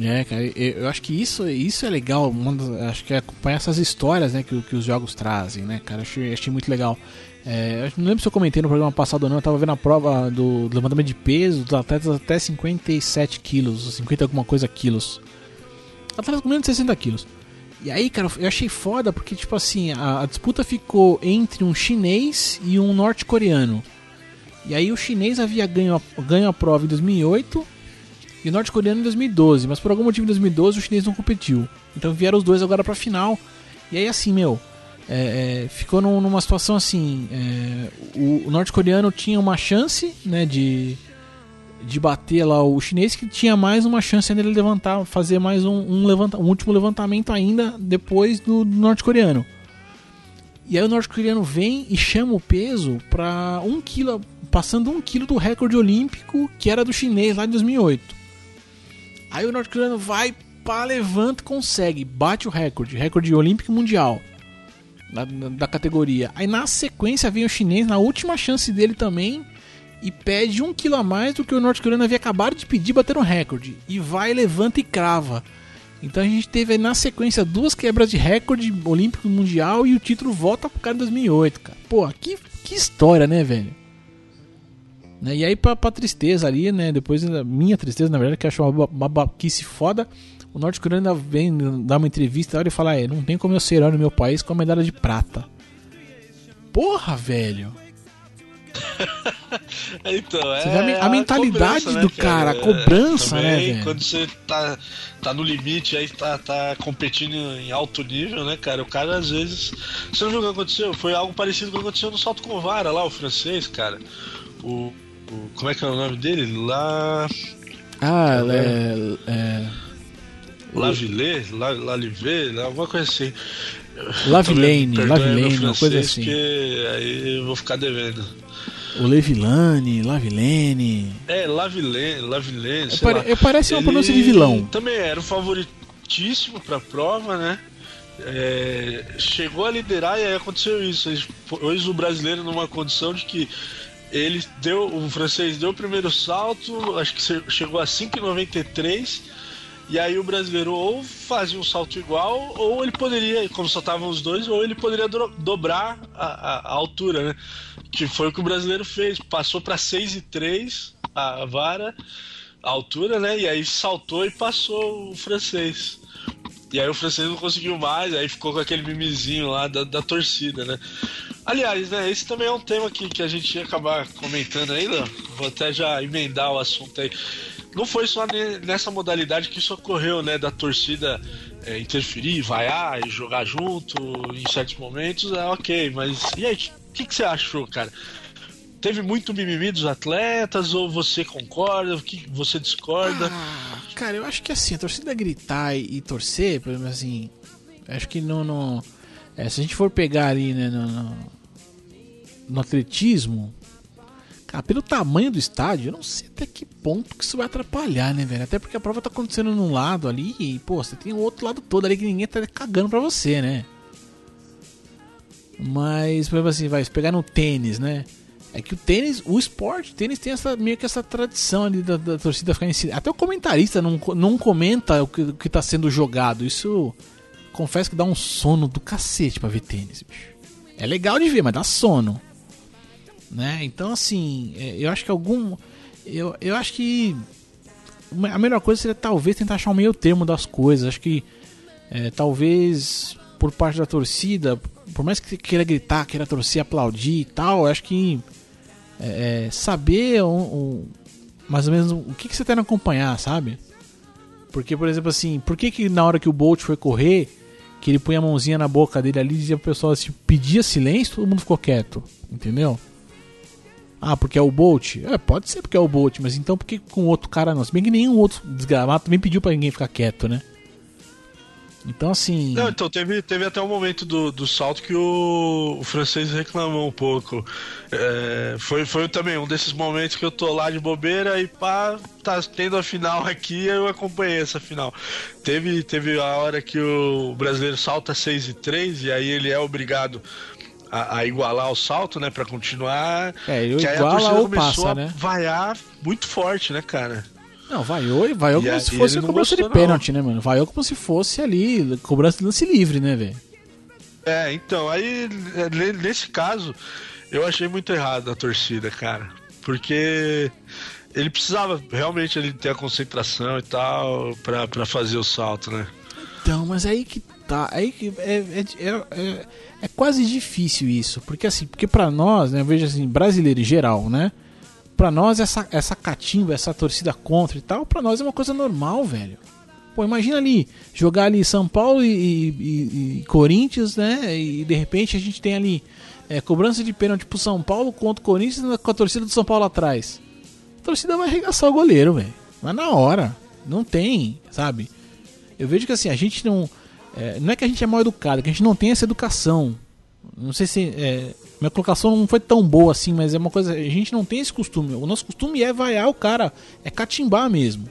É, cara, eu acho que isso, isso é legal, acho que é acompanhar essas histórias né, que, que os jogos trazem, né, cara, achei, achei muito legal. É, não lembro se eu comentei no programa passado ou não, eu tava vendo a prova do, levantamento de peso dos atletas até 57 quilos, 50 alguma coisa quilos. Atletas com menos de 60 quilos. E aí, cara, eu achei foda porque, tipo assim, a, a disputa ficou entre um chinês e um norte-coreano. E aí o chinês havia ganho ganho a prova em 2008 e o norte-coreano em 2012. Mas por algum motivo em 2012 o chinês não competiu. Então vieram os dois agora pra final. E aí, assim, meu, é, é, ficou num, numa situação assim: é, o, o norte-coreano tinha uma chance, né, de de bater lá o chinês que tinha mais uma chance ainda de levantar, fazer mais um, um, levanta, um último levantamento ainda depois do, do norte-coreano. E aí o norte-coreano vem e chama o peso para um quilo, passando um quilo do recorde olímpico que era do chinês lá de 2008. Aí o norte-coreano vai, pá, levanta, consegue, bate o recorde, recorde olímpico mundial da, da categoria. Aí na sequência vem o chinês na última chance dele também e pede um quilo a mais do que o norte-coreano havia acabado de pedir, bater um recorde. E vai, levanta e crava. Então a gente teve na sequência duas quebras de recorde olímpico mundial e o título volta pro cara em 2008, cara. Pô, que, que história, né, velho? Né? E aí, pra, pra tristeza ali, né? Depois, minha tristeza, na verdade, que achou uma babaquice foda. O norte-coreano vem dar uma entrevista e fala: É, não tem como eu ser herói no meu país com a medalha de prata. Porra, velho. [LAUGHS] então, é. A, a, mentalidade cobrança, do né, cara, a cobrança, né, velho? Quando você tá, tá no limite, aí tá, tá competindo em alto nível, né, cara? O cara às vezes. Você não viu o que aconteceu? Foi algo parecido com o que aconteceu no salto com vara lá, o francês, cara. O. o como é que é o nome dele? Lá. Ah, é. é... Lavilé, Lalivé, alguma coisa assim. Lavilene, Lavilene, uma coisa assim. aí eu vou ficar devendo. O Levilane, Lavilene. É, Lavilene, Lavilene. É, pare, é, parece uma pronúncia de vilão. Também era o favoritíssimo pra prova, né? É, chegou a liderar e aí aconteceu isso. Pôs o brasileiro numa condição de que ele deu, o francês deu o primeiro salto, acho que chegou a 5,93 e aí o brasileiro ou fazia um salto igual, ou ele poderia, como só estavam os dois, ou ele poderia do dobrar a, a, a, altura, né? Que foi o que o brasileiro fez. Passou para 6 e 3 a vara, a altura, né? E aí saltou e passou o francês. E aí o francês não conseguiu mais, aí ficou com aquele mimizinho lá da, da torcida, né? Aliás, né, esse também é um tema que, que a gente ia acabar comentando aí, Léo. Vou até já emendar o assunto aí não foi só nessa modalidade que isso ocorreu, né? Da torcida é, interferir, vaiar e jogar junto em certos momentos, é ok, mas e aí, o que, que você achou, cara? Teve muito mimimi dos atletas ou você concorda? O que você discorda? Ah, cara, eu acho que assim, a torcida gritar e, e torcer, por exemplo, assim, acho que não. não é, se a gente for pegar ali né, no, no, no atletismo, Cara, pelo tamanho do estádio, eu não sei até que ponto que isso vai atrapalhar, né, velho? Até porque a prova tá acontecendo num lado ali e, pô, você tem o outro lado todo ali que ninguém tá cagando pra você, né? Mas, por exemplo assim, vai pegar no tênis, né? É que o tênis, o esporte, o tênis tem essa, meio que essa tradição ali da, da torcida ficar em silêncio. Até o comentarista não, não comenta o que, o que tá sendo jogado. Isso, confesso que dá um sono do cacete pra ver tênis, bicho. É legal de ver, mas dá sono. Né? Então, assim, é, eu acho que algum. Eu, eu acho que a melhor coisa seria talvez tentar achar um meio termo das coisas. Acho que é, talvez por parte da torcida, por mais que queira gritar, queira torcer, aplaudir e tal, acho que é, é, saber um, um, mais ou menos o que, que você tá acompanhar, sabe? Porque, por exemplo, assim, por que, que na hora que o Bolt foi correr, que ele põe a mãozinha na boca dele ali e dizia pro pessoal assim, pedia silêncio, todo mundo ficou quieto, entendeu? Ah, porque é o Bolt? É, pode ser porque é o Bolt, mas então por que com outro cara não? Se bem que nenhum outro desgramado também pediu para ninguém ficar quieto, né? Então, assim. Não, então teve, teve até um momento do, do salto que o, o francês reclamou um pouco. É, foi, foi também um desses momentos que eu tô lá de bobeira e pá, tá tendo a final aqui eu acompanhei essa final. Teve, teve a hora que o brasileiro salta 6 e 3 e aí ele é obrigado. A, a, igualar o salto, né, para continuar. É, ele que iguala ou passa, né? vaiar muito forte, né, cara? Não, vaiou e vaiou como se fosse cobrança de pênalti, né, mano? Vaiou como se fosse ali, cobrança de lance livre, né, velho? É, então, aí nesse caso, eu achei muito errado a torcida, cara. Porque ele precisava realmente ele ter a concentração e tal pra fazer o salto, né? Então, mas aí que tá. Aí é, é, é, é, é quase difícil isso. Porque assim, porque pra nós, né, eu vejo assim, brasileiro em geral, né? Pra nós, essa, essa catimba, essa torcida contra e tal, pra nós é uma coisa normal, velho. Pô, imagina ali, jogar ali São Paulo e, e, e Corinthians, né? E de repente a gente tem ali é, cobrança de pênalti pro São Paulo contra o Corinthians com a torcida do São Paulo atrás. A torcida vai arregaçar o goleiro, velho. Mas na hora. Não tem, sabe? Eu vejo que assim, a gente não. É, não é que a gente é mal educado, é que a gente não tem essa educação. Não sei se. É, minha colocação não foi tão boa assim, mas é uma coisa. A gente não tem esse costume. O nosso costume é vaiar o cara, é catimbar mesmo.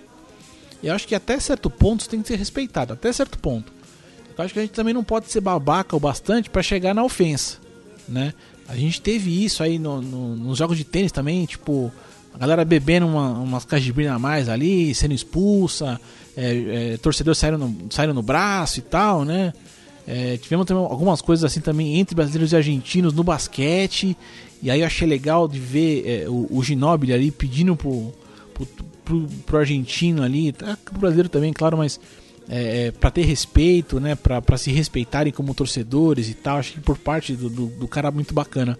Eu acho que até certo ponto isso tem que ser respeitado, até certo ponto. Eu acho que a gente também não pode ser babaca o bastante para chegar na ofensa, né? A gente teve isso aí no, no, nos jogos de tênis também, tipo, a galera bebendo uma, umas cajibrinas a mais ali, sendo expulsa, é, é, torcedores saíram no, saíram no braço e tal, né? É, tivemos também algumas coisas assim também entre brasileiros e argentinos no basquete. E aí eu achei legal de ver é, o, o Ginóbili ali pedindo pro, pro, pro, pro argentino ali, tá, pro brasileiro também, claro, mas é, é para ter respeito, né, para se respeitarem como torcedores e tal. Que por parte do, do, do, cara muito bacana.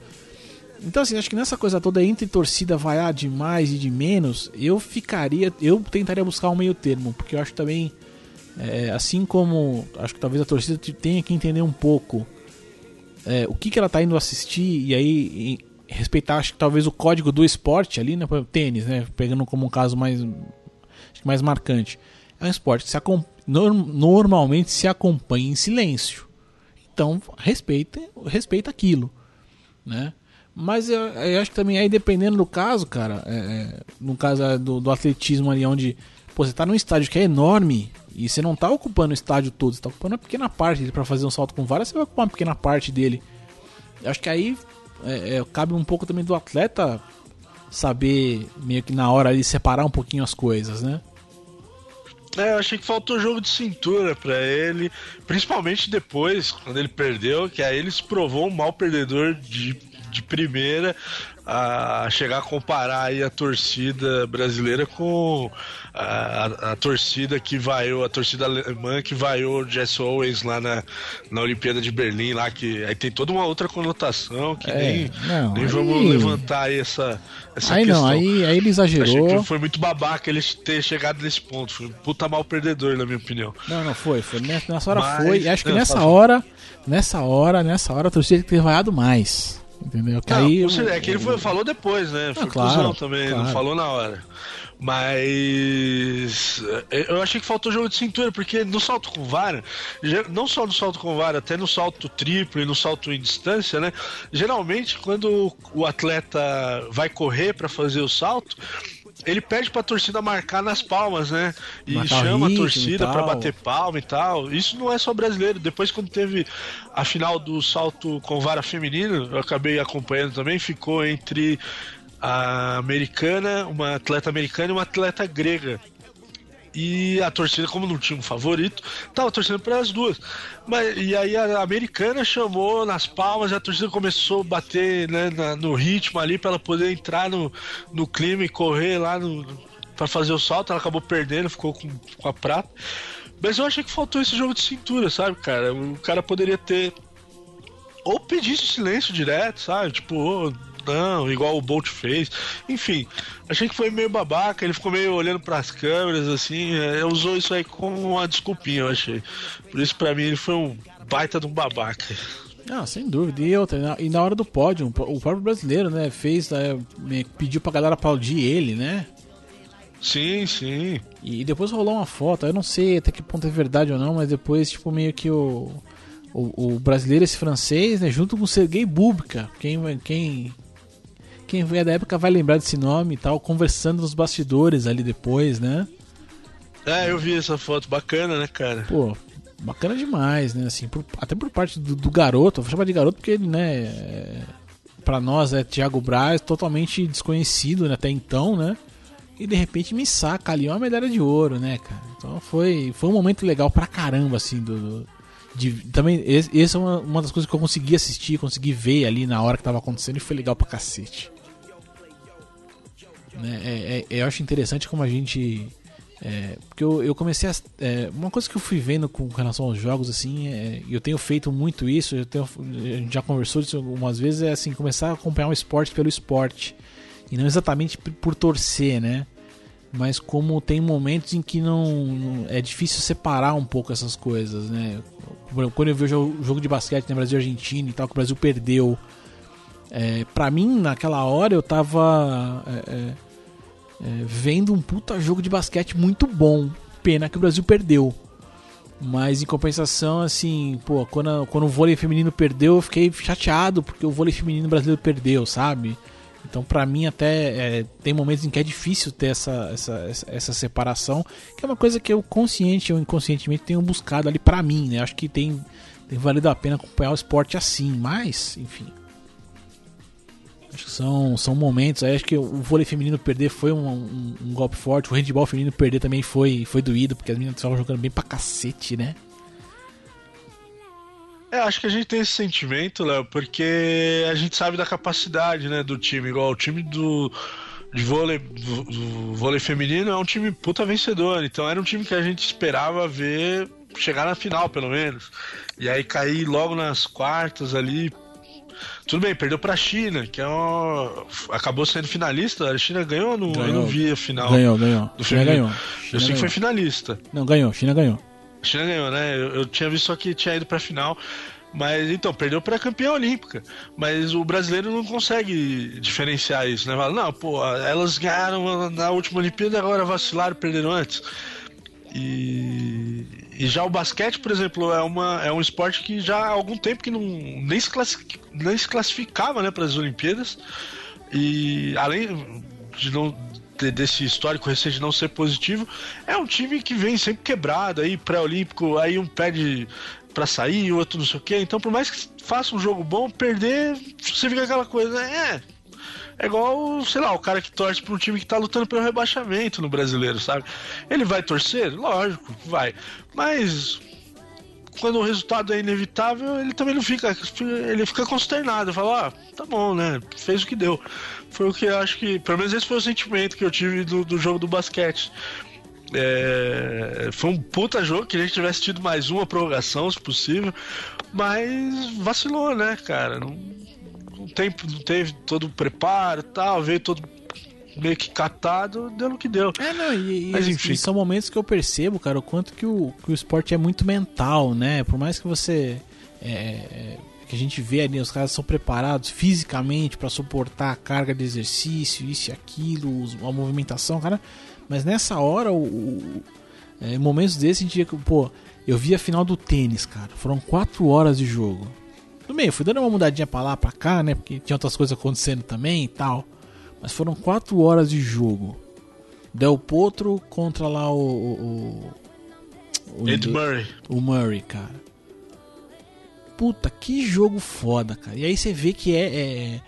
Então, assim, acho que nessa coisa toda entre torcida vaiar de mais e de menos, eu ficaria, eu tentaria buscar um meio termo, porque eu acho também é, assim como acho que talvez a torcida tenha que entender um pouco é, o que, que ela está indo assistir e aí e respeitar acho que talvez o código do esporte ali, né, tênis, né, pegando como um caso mais mais marcante. É um esporte que se normalmente se acompanha em silêncio. Então, respeita, respeita aquilo, né? Mas eu, eu acho que também aí dependendo do caso, cara, é, é no caso do, do atletismo ali onde pô, você está num estádio que é enorme, e você não está ocupando o estádio todo, você tá ocupando uma pequena parte dele para fazer um salto com vara, você vai ocupar uma pequena parte dele. Eu acho que aí é, é, cabe um pouco também do atleta saber meio que na hora ali separar um pouquinho as coisas, né? É, eu achei que faltou jogo de cintura para ele, principalmente depois, quando ele perdeu, que aí ele se provou um mal perdedor de, de primeira a chegar a comparar aí a torcida brasileira com a, a, torcida que vaiou, a torcida alemã que vaiou o Jess Owens lá na, na Olimpíada de Berlim, lá que aí tem toda uma outra conotação que é, nem, não, nem aí... vamos levantar aí essa, essa aí questão. Não, aí, aí ele exagerou. foi muito babaca ele ter chegado nesse ponto. Foi um puta mal perdedor, na minha opinião. Não, não foi. foi nessa hora Mas, foi. E acho que não, nessa hora, nessa hora, nessa hora a torcida tem que ter vaiado mais. Entendeu? Que não, aí, é que ele foi, falou depois, né? Foi ah, claro, também, claro. não falou na hora. Mas é, eu achei que faltou jogo de cintura, porque no salto com vara, não só no salto com vara, até no salto triplo e no salto em distância, né? Geralmente, quando o atleta vai correr para fazer o salto, ele pede pra torcida marcar nas palmas, né? E Marcar o chama a torcida pra tal. bater palma e tal. Isso não é só brasileiro. Depois, quando teve a final do salto com vara feminino, eu acabei acompanhando também, ficou entre a americana, uma atleta americana e uma atleta grega. E a torcida, como não tinha um favorito, tava torcendo para as duas. Mas, e aí a americana chamou nas palmas e a torcida começou a bater né, na- no ritmo ali para ela poder entrar no, no clima e correr lá no, para fazer o salto. Ela acabou perdendo, ficou com, com a prata. Mas eu achei que faltou esse jogo de cintura, sabe, cara? O cara poderia ter. Ou pedisse silêncio direto, sabe? Tipo, ô, não, igual o Bolt fez. Enfim, achei que foi meio babaca, ele ficou meio olhando pras câmeras, assim, é, usou isso aí como uma desculpinha, eu achei. Por isso, pra mim, ele foi um baita de um babaca. Não, sem dúvida. E outra, na- e na hora do pódio, o próprio brasileiro, né, fez, me- pediu pra galera aplaudir ele, né? Sim, sim. E depois rolou uma foto, eu não sei até que ponto é verdade ou não, mas depois, tipo, meio que o, o, o brasileiro, esse francês, né, junto com o Sergei Bubka, quem, quem, quem é da época vai lembrar desse nome e tal, conversando nos bastidores ali depois, né? É, eu vi essa foto, bacana, né, cara? Pô, bacana demais, né? Assim, por- até por parte do, do garoto, vou chamar de garoto porque ele, né, é, pra nós é Thiago Braz, totalmente desconhecido né, até então, né? E de repente me saca ali uma medalha de ouro, né, cara? Então foi, foi um momento legal pra caramba, assim, do. do- de, também, essa é uma, uma das coisas que eu consegui assistir, consegui ver ali na hora que tava acontecendo e foi legal pra cacete. Né? É, é- eu acho interessante como a gente. é, porque eu, eu comecei a. é, uma coisa que eu fui vendo com relação aos jogos, assim, é, e eu tenho feito muito isso, eu tenho, a gente já conversou disso algumas vezes, é assim, começar a acompanhar um esporte pelo esporte. E não exatamente por torcer, né? Mas como tem momentos em que não, não- é difícil separar um pouco essas coisas, né? Quando eu vejo o jogo de basquete no Brasil e Argentina e tal, que o Brasil perdeu. É, pra mim, naquela hora, eu tava é, é, é, vendo um puta jogo de basquete muito bom. Pena que o Brasil perdeu. Mas em compensação, assim, pô, quando, quando o vôlei feminino perdeu, eu fiquei chateado porque o vôlei feminino brasileiro perdeu, sabe? Então, pra mim, até é, tem momentos em que é difícil ter essa, essa, essa, separação, que é uma coisa que eu consciente ou inconscientemente tenho buscado ali pra mim, né? Acho que tem, tem valido a pena acompanhar o esporte assim, mas, enfim. Acho que são, são momentos. Aí acho que o vôlei feminino perder foi um, um- um golpe forte. O handball feminino perder também foi, foi doído, porque as meninas estavam jogando bem pra cacete, né? É, acho que a gente tem esse sentimento, Léo, porque a gente sabe da capacidade, né, do time. Igual o time do de vôlei, do, do vôlei feminino é um time puta vencedor. Então era um time que a gente esperava ver chegar na final, pelo menos. E aí cair logo nas quartas ali. Tudo bem, perdeu pra China, que é uma... acabou sendo finalista. A China ganhou ou não? Eu não vi a final. Ganhou, ganhou. Do China ganhou. Eu China sei que ganhou. foi finalista. Não, ganhou. China ganhou. A China ganhou, né? Eu, eu tinha visto só que tinha ido pra final. Mas então, perdeu pra campeã olímpica. Mas o brasileiro não consegue diferenciar isso, né? Fala, não, pô, elas ganharam na última Olimpíada, agora vacilaram, perderam antes. E, e já o basquete, por exemplo, é, uma, é um esporte que já há algum tempo que não, nem, se nem se classificava né, para as Olimpíadas. E além de não de- desse histórico recente não ser positivo, é um time que vem sempre quebrado aí, pré-olímpico, aí um pede pra sair, outro não sei o quê. Então, por mais que faça um jogo bom, perder, você fica aquela coisa, é. É igual, sei lá, o cara que torce pra um time que tá lutando pelo rebaixamento no brasileiro, sabe? Ele vai torcer? Lógico, vai. Mas quando o resultado é inevitável, ele também não fica. Ele fica consternado, fala, ah, tá bom, né? Fez o que deu. Foi o que eu acho que. Pelo menos esse foi o sentimento que eu tive do, do jogo do basquete. É, foi um puta jogo, que a gente tivesse tido mais uma prorrogação, se possível, mas vacilou, né, cara? Não, não, tem, não teve todo o preparo e tal, veio todo meio que catado, deu no que deu. É, não, e, e- Mas, e enfim. são momentos que eu percebo, cara, o quanto que o, que o esporte é muito mental, né? Por mais que você. é, é, que a gente vê ali, os caras são preparados fisicamente pra suportar a carga de exercício, isso e aquilo, a movimentação, cara. Mas nessa hora, o, o- é, em momentos desses, a gente via que, pô, eu vi a final do tênis, cara. Foram quatro horas de jogo. Tudo bem, eu fui dando uma mudadinha pra lá, pra cá, né? Porque tinha outras coisas acontecendo também e tal. Mas foram quatro horas de jogo. Del Potro contra lá o. o, o Ed Murray. O Murray, cara. Puta, que jogo foda, cara. E aí você vê que é, é,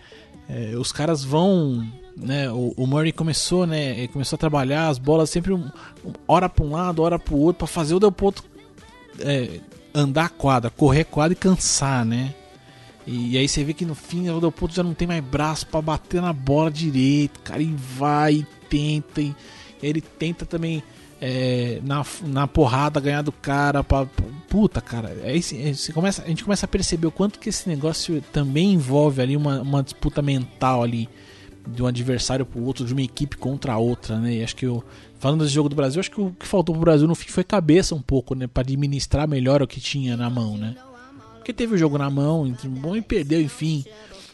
é os caras vão né, o, o, Murray começou, né, ele começou a trabalhar as bolas sempre um, hora para um lado, hora para o outro, para fazer o Del Potro é, andar a quadra, correr a quadra e cansar, né? E, aí você vê que no fim o Del Potro já não tem mais braço para bater na bola direito, cara, e vai e tenta e ele tenta também é, na, na porrada ganhar do cara, pra, puta, cara, aí você começa, a gente começa a perceber o quanto que esse negócio também envolve ali uma, uma disputa mental ali de um adversário pro outro, de uma equipe contra a outra, né? E acho que eu, falando desse jogo do Brasil, acho que o que faltou pro Brasil no fim foi cabeça um pouco, né? Pra administrar melhor o que tinha na mão, né? Porque teve o jogo na mão, bom e perdeu, enfim.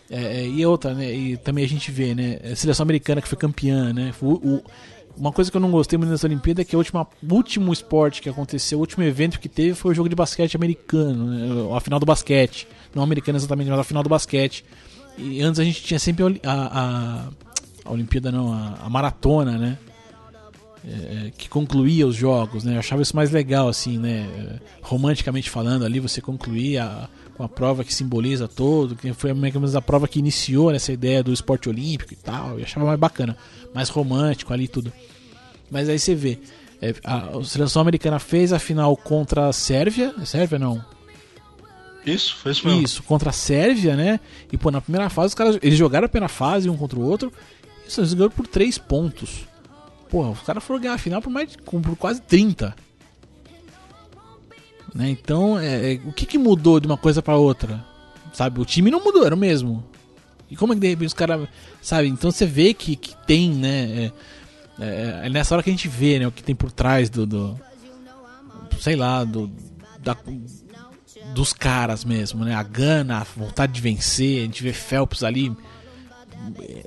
É, é, e outra, né? E também a gente vê, né? A seleção americana que foi campeã, né? O, uma coisa que eu não gostei muito nessa Olimpíada é que o último esporte que aconteceu, o último evento que teve foi o jogo de basquete americano, né? a final do basquete. Não americano exatamente, mas a final do basquete. E antes a gente tinha sempre a, a, a Olimpíada, não, a, a maratona, né? É, que concluía os jogos, né? Eu achava isso mais legal, assim, né? Romanticamente falando, ali você concluía com a prova que simboliza todo, que foi a prova que iniciou essa ideia do esporte olímpico e tal. Eu achava mais bacana, mais romântico ali tudo. Mas aí você vê, é, a, a seleção americana fez a final contra a Sérvia, Sérvia não, isso, foi isso mesmo. Isso, contra a Sérvia, né? E pô, na primeira fase os caras. Eles jogaram a primeira fase um contra o outro. E eles ganharam por 3 pontos. Porra, os caras foram ganhar a final por, mais, por quase 30. Né? Então, é, é, o que, que mudou de uma coisa para outra? Sabe, o time não mudou, era o mesmo. E como é que de repente os caras. Sabe, então você vê que, que tem, né? É, é, é, nessa hora que a gente vê, né? O que tem por trás do. do sei lá, do. Da, dos caras mesmo, né? A gana, a vontade de vencer. A gente vê Phelps ali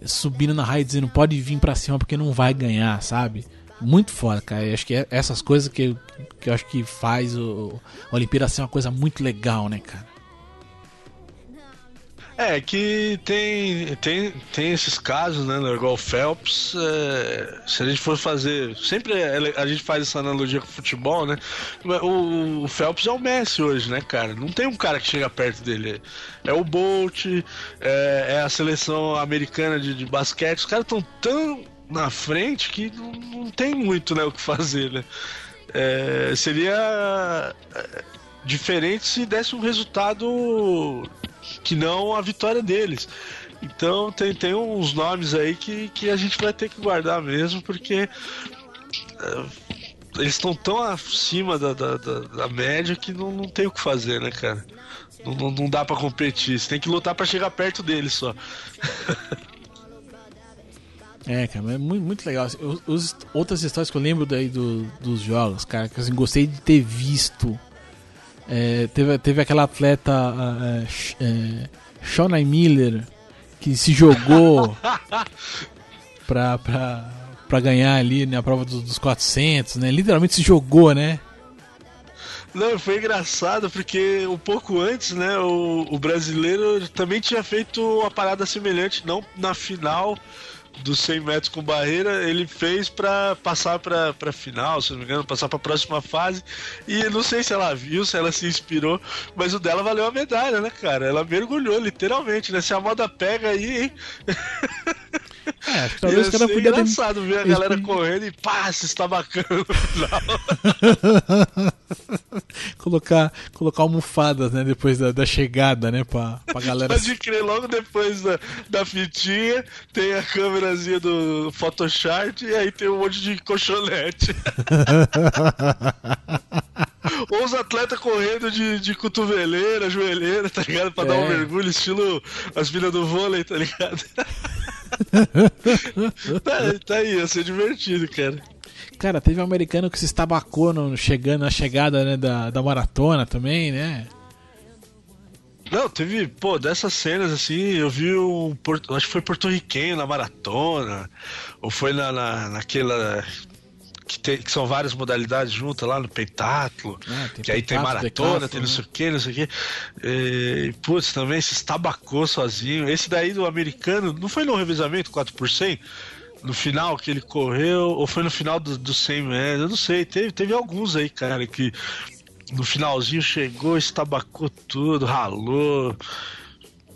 subindo na raia dizendo pode vir para cima porque não vai ganhar, sabe? Muito foda, cara. Eu acho que é essas coisas que, que eu acho que faz o, a Olimpíada ser uma coisa muito legal, né, cara? É, que tem, tem, tem esses casos, né, igual o Phelps, é, se a gente for fazer, sempre a gente faz essa analogia com o futebol, né, o, o, Phelps é o Messi hoje, né, cara, não tem um cara que chega perto dele, é o Bolt, é, é a seleção americana de, de basquete, os caras estão tão na frente que não, não, tem muito, né, o que fazer, né, é, seria é, diferente se desse um resultado que não a vitória deles. Então tem, tem uns nomes aí que, que a gente vai ter que guardar mesmo, porque uh, eles estão tão acima da, da, da, da, média que não, não tem o que fazer, né, cara? Não, não, não dá para competir, você tem que lutar para chegar perto deles só. [LAUGHS] É, cara, é muito, muito legal. Os, outras histórias que eu lembro daí do, dos jogos, cara, que assim, gostei de ter visto é, teve, teve aquela atleta é, Shona Miller que se jogou [LAUGHS] pra, pra, pra ganhar ali na né, prova dos, dos 400, né? Literalmente se jogou, né? Não, foi engraçado porque um pouco antes, né, o, o brasileiro também tinha feito uma parada semelhante, não na final, dos 100 metros com barreira, ele fez para passar para pra final, se não me engano, passar para a próxima fase. E não sei se ela viu, se ela se inspirou, mas o dela valeu a medalha, né, cara? Ela mergulhou, literalmente, né? Se a moda pega aí, hein? [LAUGHS] É, acho que talvez podia engraçado ter... ver a galera correndo e pá, se está bacana no [LAUGHS] final. colocar, colocar almofadas, né, depois da, da chegada, né, pra, pra galera. Pode crer, logo depois da, da fitinha, tem a câmerazinha do Photoshop e aí tem um monte de colchonete. [LAUGHS] Ou os atletas correndo de, de cotoveleira, joelheira, tá ligado? Pra é. dar um é. mergulho, estilo as filhas do vôlei, tá ligado? Tá, tá aí, ia ser divertido, cara. Cara, teve um americano que se estabacou no, chegando na chegada né, da, da maratona também, né? Não, teve, pô, dessas cenas assim, eu vi um. Acho que foi porto-riquenho na maratona, ou foi na, na, naquela que, tem, que são várias modalidades juntas lá no pentatlo, ah, que aí tem maratona, tem não sei o que, não sei o que. E, putz, também se estabacou sozinho. Esse daí do americano, não foi no revezamento 4 por 100? no final que ele correu, ou foi no final do, do 100 metros, eu não sei. Teve, teve alguns aí, cara, que no finalzinho chegou, estabacou tudo, ralou.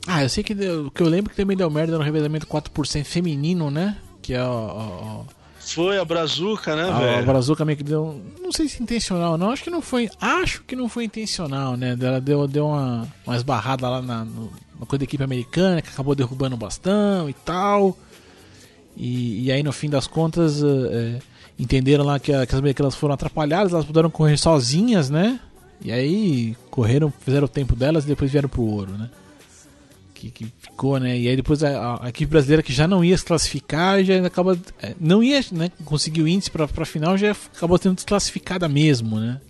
Ah, eu sei que o que eu lembro que também deu merda no revezamento 4% feminino, né? Que é o. Foi a Brazuca, né, velho? A Brazuca meio que deu. Não sei se intencional não. Acho que não foi. Acho que não foi intencional, né? Ela deu, deu uma, uma esbarrada lá na, no, na coisa da equipe americana, que acabou derrubando o bastão e tal. E, e aí, no fim das contas, é, entenderam lá que, que as americanas foram atrapalhadas, elas puderam correr sozinhas, né? E aí correram, fizeram o tempo delas e depois vieram pro ouro, né? Que, que, ficou, né? E aí depois a, a, equipe brasileira que já não ia se classificar, já acaba. É, não ia né, conseguir o índice pra, pra final, já acabou sendo desclassificada mesmo, né?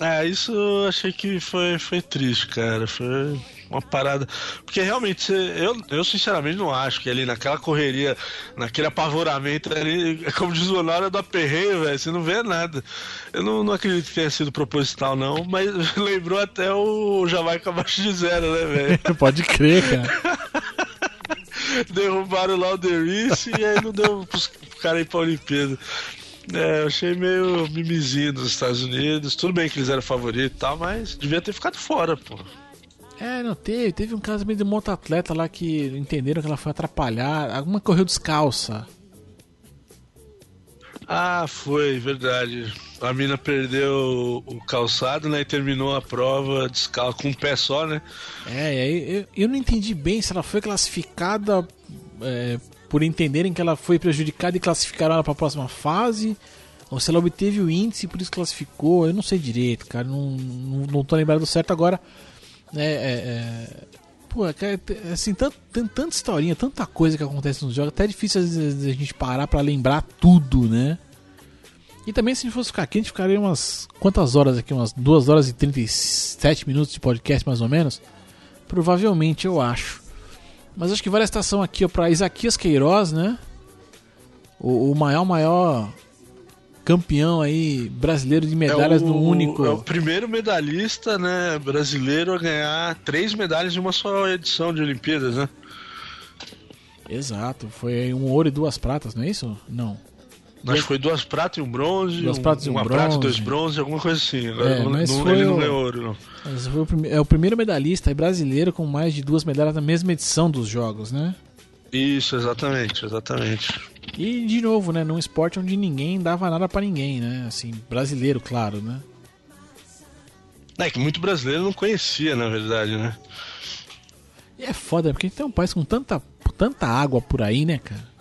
É, isso eu achei que foi, foi triste, cara. Foi uma parada. Porque realmente, eu, eu sinceramente não acho que ali naquela correria, naquele apavoramento ali, é [LAUGHS] como diz o Honório do aperreio, velho, você não vê nada. Eu não, não acredito que tenha sido proposital, não, mas [LAUGHS] lembrou até o Jamaica abaixo de zero, né, velho? [LAUGHS] Pode crer, cara. Derrubaram lá o Derice e aí não deu pros caras ir pra Olimpíada. É, eu achei meio mimizinho dos Estados Unidos. Tudo bem que eles eram favoritos e tal, mas devia ter ficado fora, pô. É, não teve. Teve um caso meio de um atleta lá que entenderam que ela foi atrapalhar. Alguma correu descalça. Ah, foi, verdade. A mina perdeu o calçado, né? E terminou a prova descalço, com um pé só, né? É, e aí eu, eu não entendi bem se ela foi classificada é, por entenderem que ela foi prejudicada e classificaram ela para a próxima fase, ou se ela obteve o índice e por isso classificou, eu não sei direito, cara, não, não, não tô lembrado certo agora. É, é, é, pô, cara, assim, tanto, tem tanta historinha, tanta coisa que acontece nos jogos, até é difícil às vezes a gente parar para lembrar tudo, né? E também se a gente fosse ficar aqui, a gente ficaria umas. Quantas horas aqui? Umas 2 horas e 37 minutos de podcast mais ou menos? Provavelmente eu acho. Mas acho que vale a estação aqui para Isaquias Queiroz, né? O, o, maior, maior campeão aí brasileiro de medalhas é o, no único. É o primeiro medalhista, né, brasileiro a ganhar três medalhas em uma só edição de Olimpíadas, né? Exato, foi um ouro e duas pratas, não é isso? Não. Acho que foi duas pratas e um bronze. Duas pratas e um uma bronze. prata, dois bronze, alguma coisa assim. É, não, mas não, foi ele o, não ganhou ouro, não. Mas foi o prime, é o primeiro medalhista brasileiro com mais de duas medalhas na mesma edição dos Jogos, né? Isso, exatamente, exatamente. E de novo, né, num esporte onde ninguém dava nada para ninguém, né? Assim, brasileiro, claro, né? É que muito brasileiro não conhecia, na verdade, né? E é foda, porque tem um país com tanta, tanta água por aí, né, cara?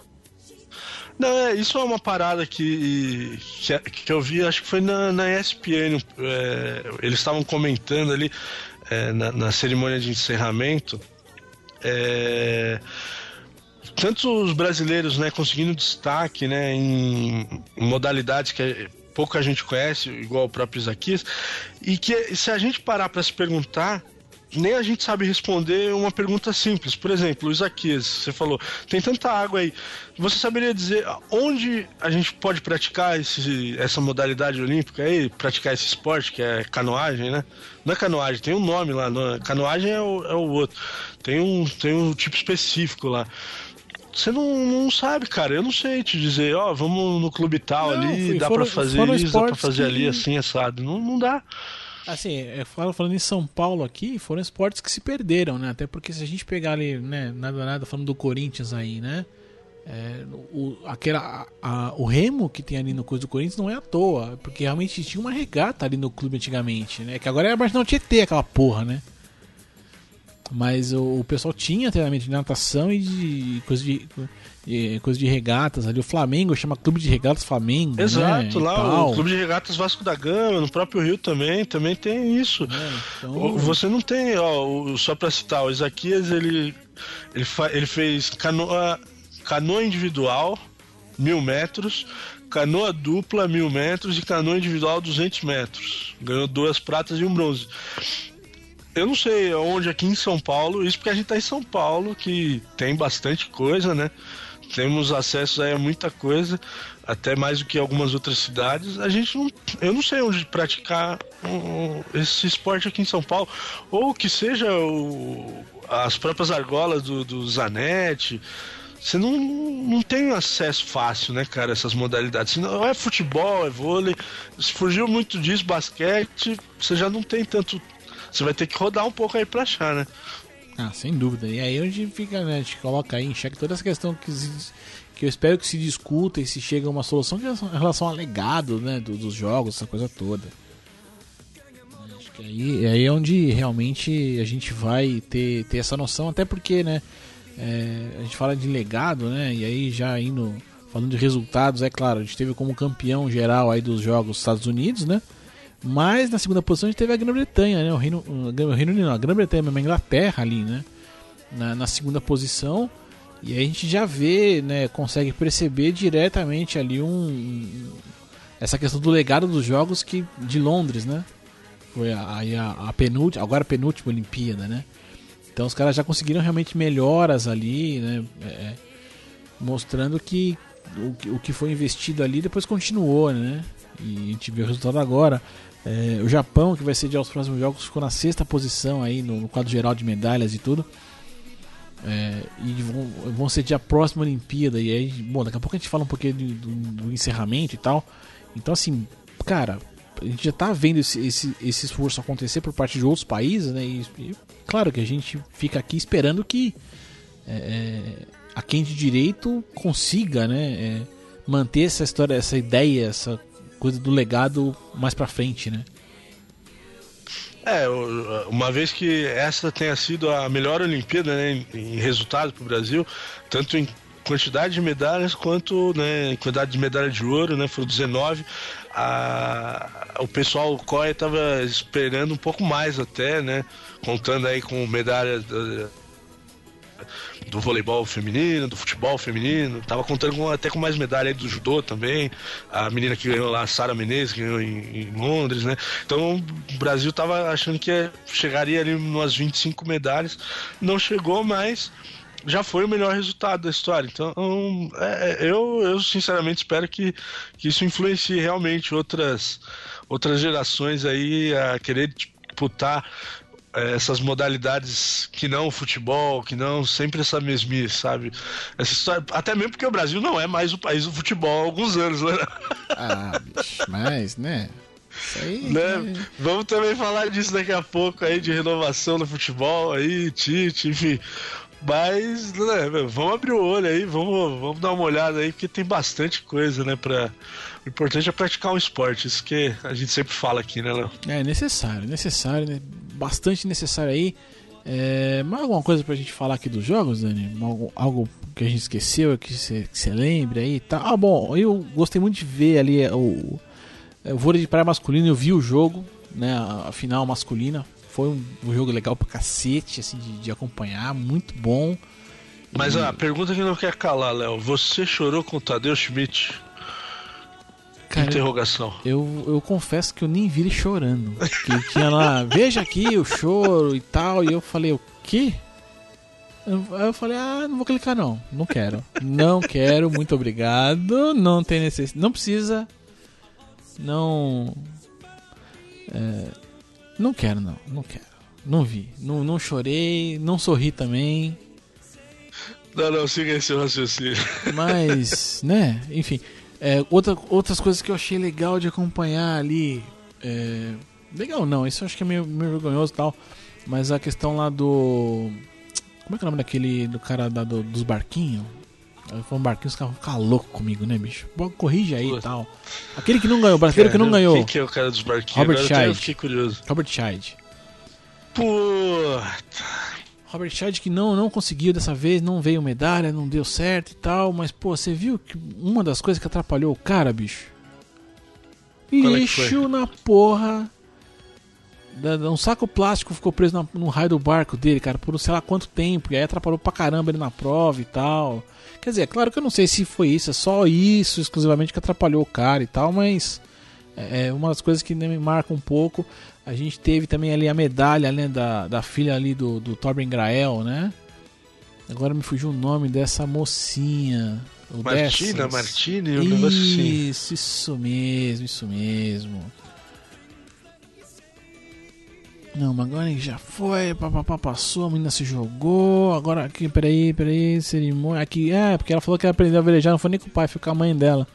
Não, é, isso é uma parada que, que, que, eu vi, acho que foi na, na ESPN. É, eles estavam comentando ali é, na, na, cerimônia de encerramento. É, tanto os brasileiros né, conseguindo destaque né, em modalidades que pouca gente conhece, igual o próprio Isaquias, e que se a gente parar para se perguntar nem a gente sabe responder uma pergunta simples. Por exemplo, o Isaquias, você falou, tem tanta água aí. Você saberia dizer onde a gente pode praticar esse, essa modalidade olímpica aí, praticar esse esporte, que é canoagem, né? Não é canoagem, tem um nome lá. Não, canoagem é o, é o outro. Tem um, tem um tipo específico lá. Você não, não sabe, cara. Eu não sei te dizer, ó, oh, vamos no clube tal não, ali, dá para fazer isso, dá pra fazer que... ali assim, assado. Não, não dá. Assim, é, falando em São Paulo aqui, foram esportes que se perderam, né? Até porque se a gente pegar ali, né, nada nada falando do Corinthians aí, né? É, o, aquela, a, o remo que tem ali no coisa do Corinthians não é à toa, porque realmente tinha uma regata ali no clube antigamente, né? Que agora é a Marginal Tietê, aquela porra, né? Mas o, o pessoal tinha treinamento de natação e de coisa de coisa de regatas ali. O Flamengo chama Clube de Regatas Flamengo. Né, Exato, né? lá o Clube de Regatas Vasco da Gama, no próprio Rio também, também tem isso. É, então... Você não tem, ó, só pra citar, o Isaquias ele, ele, ele fez canoa, canoa individual, mil metros, canoa dupla, mil metros e canoa individual, 200 metros. Ganhou duas pratas e um bronze. Eu não sei onde aqui em São Paulo, isso porque a gente tá em São Paulo, que tem bastante coisa, né? Temos acesso a muita coisa, até mais do que algumas outras cidades. A gente não, eu não sei onde praticar um, esse esporte aqui em São Paulo, ou que seja o, as próprias argolas do, do Zanetti. você não, não tem acesso fácil, né, cara, essas modalidades. Não é futebol, é vôlei. Se fugiu muito disso, basquete, você já não tem tanto. Você vai ter que rodar um pouco aí pra achar, né? Ah, sem dúvida. E aí a gente fica, né, a gente coloca aí em xeque toda essa questão que, que eu espero que se discuta e se chegue a uma solução em relação ao legado, né, do, dos jogos, essa coisa toda. Acho que aí, aí é onde realmente a gente vai ter, ter essa noção, até porque, né, é, a gente fala de legado, né? E aí já indo falando de resultados, é claro, a gente teve como campeão geral aí dos jogos os Estados Unidos, né? Mas na segunda posição a gente teve a Grã-Bretanha, né? O Reino, o Reino Unido, a Grã-Bretanha, a Inglaterra ali, né? Na, na, segunda posição. E aí a gente já vê, né? Consegue perceber diretamente ali um, essa questão do legado dos jogos que de Londres, né? Foi a, a, a penúltima, agora a penúltima Olimpíada, né? Então os caras já conseguiram realmente melhoras ali, né? É, é mostrando que o, o, que foi investido ali depois continuou, né? E a gente vê o resultado agora. É, o Japão, que vai sediar os próximos jogos, ficou na sexta posição aí no, no quadro geral de medalhas e tudo. É, e vão, vão sediar a próxima Olimpíada. E aí, bom, daqui a pouco a gente fala um pouquinho do, do, do encerramento e tal. Então, assim, cara, a gente já está vendo esse, esse, esse, esforço acontecer por parte de outros países, né? E, e claro que a gente fica aqui esperando que é, é, a quem de direito consiga, né? É, manter essa história, essa ideia, essa coisa do legado mais para frente, né? É, uma vez que essa tenha sido a melhor Olimpíada né, em resultado para o Brasil, tanto em quantidade de medalhas quanto né, em quantidade de medalha de ouro, né, foram 19 a, o pessoal o estava esperando um pouco mais até, né? Contando aí com medalha do, voleibol feminino, do futebol feminino, tava contando com, até com mais medalha aí do judô também. A menina que ganhou lá, a Sara Menezes, ganhou em, em, Londres, né? Então o Brasil tava achando que chegaria ali umas 25 medalhas, não chegou, mas já foi o melhor resultado da história. Então, é, é, eu, eu sinceramente espero que, que isso influencie realmente outras, outras gerações aí a querer disputar essas modalidades que não o futebol, que não sempre essa mesmice, sabe? Essa história, até mesmo porque o Brasil não é mais o país do futebol há alguns anos, né? Ah, bicho, mas, né? Aí, né? Vamos também falar disso daqui a pouco aí, de renovação no futebol aí, Tite, enfim. Mas, né, vamos abrir o olho aí, vamos, vamos dar uma olhada aí, porque tem bastante coisa, né, pra... O importante é praticar um esporte, isso que a gente sempre fala aqui, né, Léo? É necessário, necessário, né? bastante necessário aí. É, mais alguma coisa pra gente falar aqui dos jogos, Dani? Algo, algo que a gente esqueceu, que você lembre aí e tá? tal. Ah, bom, eu gostei muito de ver ali é, o, é, o vôlei de praia masculino, eu vi o jogo, né, a, a final masculina. Foi um, um, jogo legal pra cacete, assim, de, de acompanhar, muito bom. Mas e... a pergunta que não quer calar, Léo, você chorou com o Tadeu Schmidt? Cara, Interrogação. Eu, eu confesso que eu nem vi ele chorando. Que tinha lá, veja aqui o choro e tal, e eu falei, o quê? Aí eu falei, ah, não vou clicar não, não quero. Não quero, muito obrigado. Não tem necessidade. Não precisa. Não. É, não quero, não. Não quero. Não vi. Não, não chorei. Não sorri também. Não, não, siga esse raciocínio. Mas, né? Enfim. É, outra, outras coisas que eu achei legal de acompanhar ali. É, legal não, isso eu acho que é meio, meio vergonhoso e tal. Mas a questão lá do. Como é que é o nome daquele. do cara da, do, dos barquinhos? Foi um barquinho, os caras vão ficar loucos comigo, né, bicho? Bom, corrige aí e tal. Aquele que não ganhou, o brasileiro que não ganhou. Quem que é o cara dos barquinhos? Robert Scheid. Eu fiquei curioso. Robert Scheid. Puta. Robert Scheid que não, não conseguiu dessa vez, não veio medalha, não deu certo e tal. Mas, pô, você viu que uma das coisas que atrapalhou o cara, bicho? É Lixo é na porra um saco plástico ficou preso no raio do barco dele, cara, por sei lá quanto tempo. E aí atrapalhou pra caramba ele na prova e tal. Quer dizer, é claro que eu não sei se foi isso, é só isso exclusivamente que atrapalhou o cara e tal, mas é, é uma das coisas que me marca um pouco. A gente teve também ali a medalha né, da, da filha ali do, do Torben Grael, né? Agora me fugiu o nome dessa mocinha. Martina, Martini, um negócio assim. Isso, isso mesmo, isso mesmo. Não, Magani já foi, papapá, passou, a menina se jogou. Agora aqui, peraí, peraí, cerimônia. Aqui, é, porque ela falou que ela aprendeu a velejar, não foi nem com o pai, foi com a mãe dela.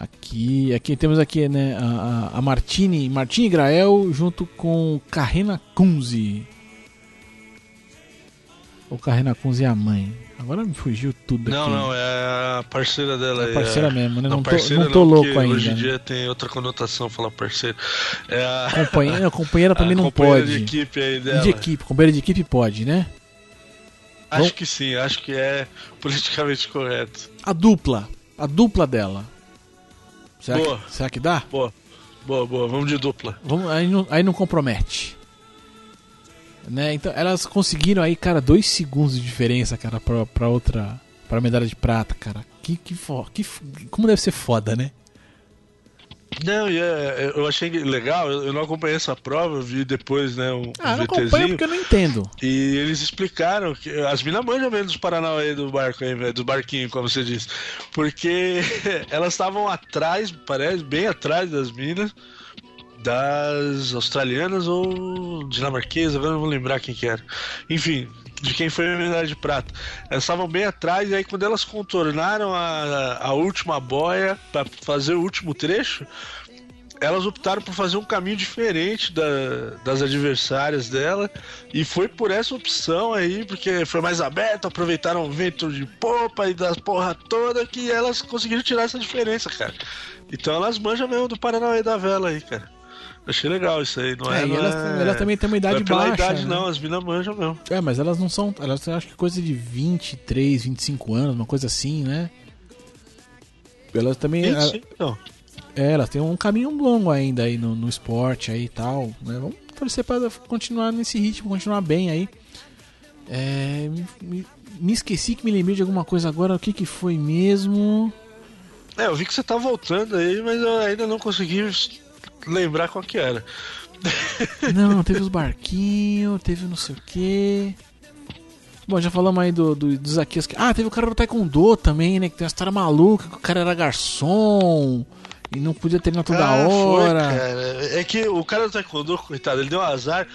Aqui, aqui temos aqui, né, a, a, a Martini, Martini Grael junto com Carrena Kunze. O Carrena Kunze é a mãe. Agora me fugiu tudo Não, aqui. não, é a parceira dela. É a parceira é... mesmo, né? Não, tô, parceira não tô louco porque ainda. Hoje em dia tem outra conotação falar parceiro. É a, [LAUGHS] Companheira, companheira pra [LAUGHS] a não companheira pode. de equipe aí dela. de equipe, companheira de equipe pode, né? Acho Bom. que sim, acho que é [LAUGHS] politicamente correto. A dupla. A dupla dela. Será, Boa. que, será que dá? Boa, boa, boa, vamos de dupla. Vamos, aí, não, aí não compromete. Né? Então, elas conseguiram aí, cara, dois segundos de diferença, cara, pra, pra outra. Pra medalha de prata, cara. Que, que, que, f- como deve ser foda, né? Não, e é, eu achei legal, eu não acompanhei essa prova, eu vi depois, né, um Ah, eu não acompanho porque eu não entendo. E eles explicaram que as minas manjam mesmo dos Paranauê do barco aí, do barquinho, como você disse. Porque [LAUGHS] elas estavam atrás, parece, bem atrás das minas, das australianas ou dinamarquesas, agora eu não vou lembrar quem que era. Enfim, de quem foi a medalha de prata. Elas estavam bem atrás, e aí quando elas contornaram a, a última boia para fazer o último trecho, elas optaram por fazer um caminho diferente da- das adversárias dela e foi por essa opção aí, porque foi mais aberto, aproveitaram o vento de popa e das porra toda que elas conseguiram tirar essa diferença, cara. Então elas manjam mesmo do Paranauê da vela aí, cara. Achei legal isso aí, não é? É, não elas, é- elas também têm uma não idade é pela baixa. idade, né? não, as minas manjam mesmo. É, mas elas não são. Elas têm, acho que coisa de 23, 25 anos, uma coisa assim, né? Elas também. Sim, sim, não. É, elas têm um caminho longo ainda aí no, no esporte aí e tal. Né? Vamos torcer pra continuar nesse ritmo, continuar bem aí. É, me, me- me esqueci que me lembrei de alguma coisa agora. O que que foi mesmo? É, eu vi que você tá voltando aí, mas eu ainda não consegui lembrar qual que era. Não, teve os barquinhos, teve não sei o que. Bom, já falamos aí do, do, do Zaquias. Ah, teve o cara do Taekwondo também, né? Que tem uma história maluca, que o cara era garçom e não podia treinar toda Ah, foi, hora. cara. É que o cara do Taekwondo, coitado, ele deu um azar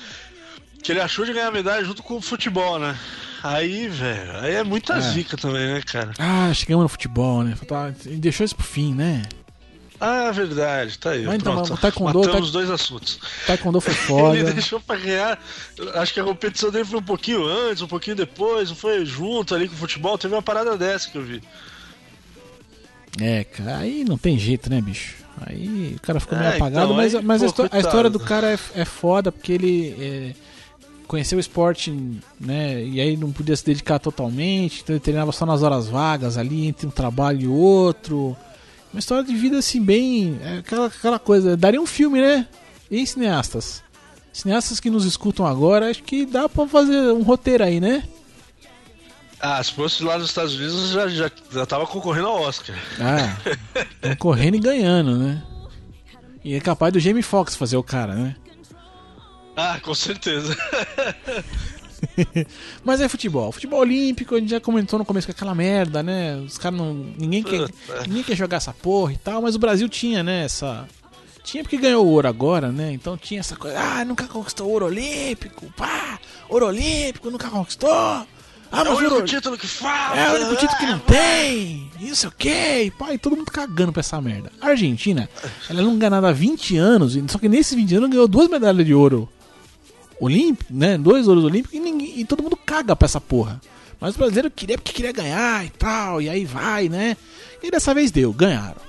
que ele achou de ganhar medalha junto com o futebol, né? Aí, velho, aí é muita É. zica também, né, cara? Ah, chegamos no futebol, né? Deixou isso pro fim, né? Ah, verdade, tá aí. Mas então, pronto. o Taekwondo- Matamos taek- os dois assuntos. Taekwondo foi [LAUGHS] Ele foda. deixou pra ganhar. Acho que a competição dele foi um pouquinho antes, um pouquinho depois, não foi junto ali com o futebol. Teve uma parada dessa que eu vi. É, cara, aí não tem jeito, né, bicho? Aí o cara ficou meio É, apagado, então, mas, aí, mas a, pô, a história do cara é, é foda porque ele é, conheceu o esporte, né? E aí não podia se dedicar totalmente, então ele treinava só nas horas vagas ali, entre um trabalho e outro. Uma história de vida assim, bem. é aquela, aquela coisa. Daria um filme, né? E cineastas? Cineastas que nos escutam agora, acho que dá pra fazer um roteiro aí, né? Ah, se fosse lá nos Estados Unidos, já, já, já tava concorrendo ao Oscar. Ah, [LAUGHS] tão correndo e ganhando, né? E é capaz do Jamie Foxx fazer o cara, né? Ah, com certeza. [LAUGHS] [LAUGHS] Mas é futebol. Futebol olímpico, a gente já comentou no começo com aquela merda, né? Os caras não. Ninguém quer, ninguém quer jogar essa porra e tal, mas o Brasil tinha, né? Essa. Tinha porque ganhou o ouro agora, né? Então tinha essa coisa. Ah, nunca conquistou ouro olímpico, pá! Ouro olímpico, nunca conquistou! Ah, É o mas único ouro... título que falta. É o único título que não Ah, tem! Isso o quê? Pá, e todo mundo cagando pra essa merda. A Argentina, ela não ganha nada há 20 anos, só que nesses 20 anos ganhou duas medalhas de ouro olímpico, né? Dois ouros olímpicos e, ninguém, e todo mundo caga pra essa porra. Mas o brasileiro queria porque queria ganhar e tal, e aí vai, né? E dessa vez deu, ganharam.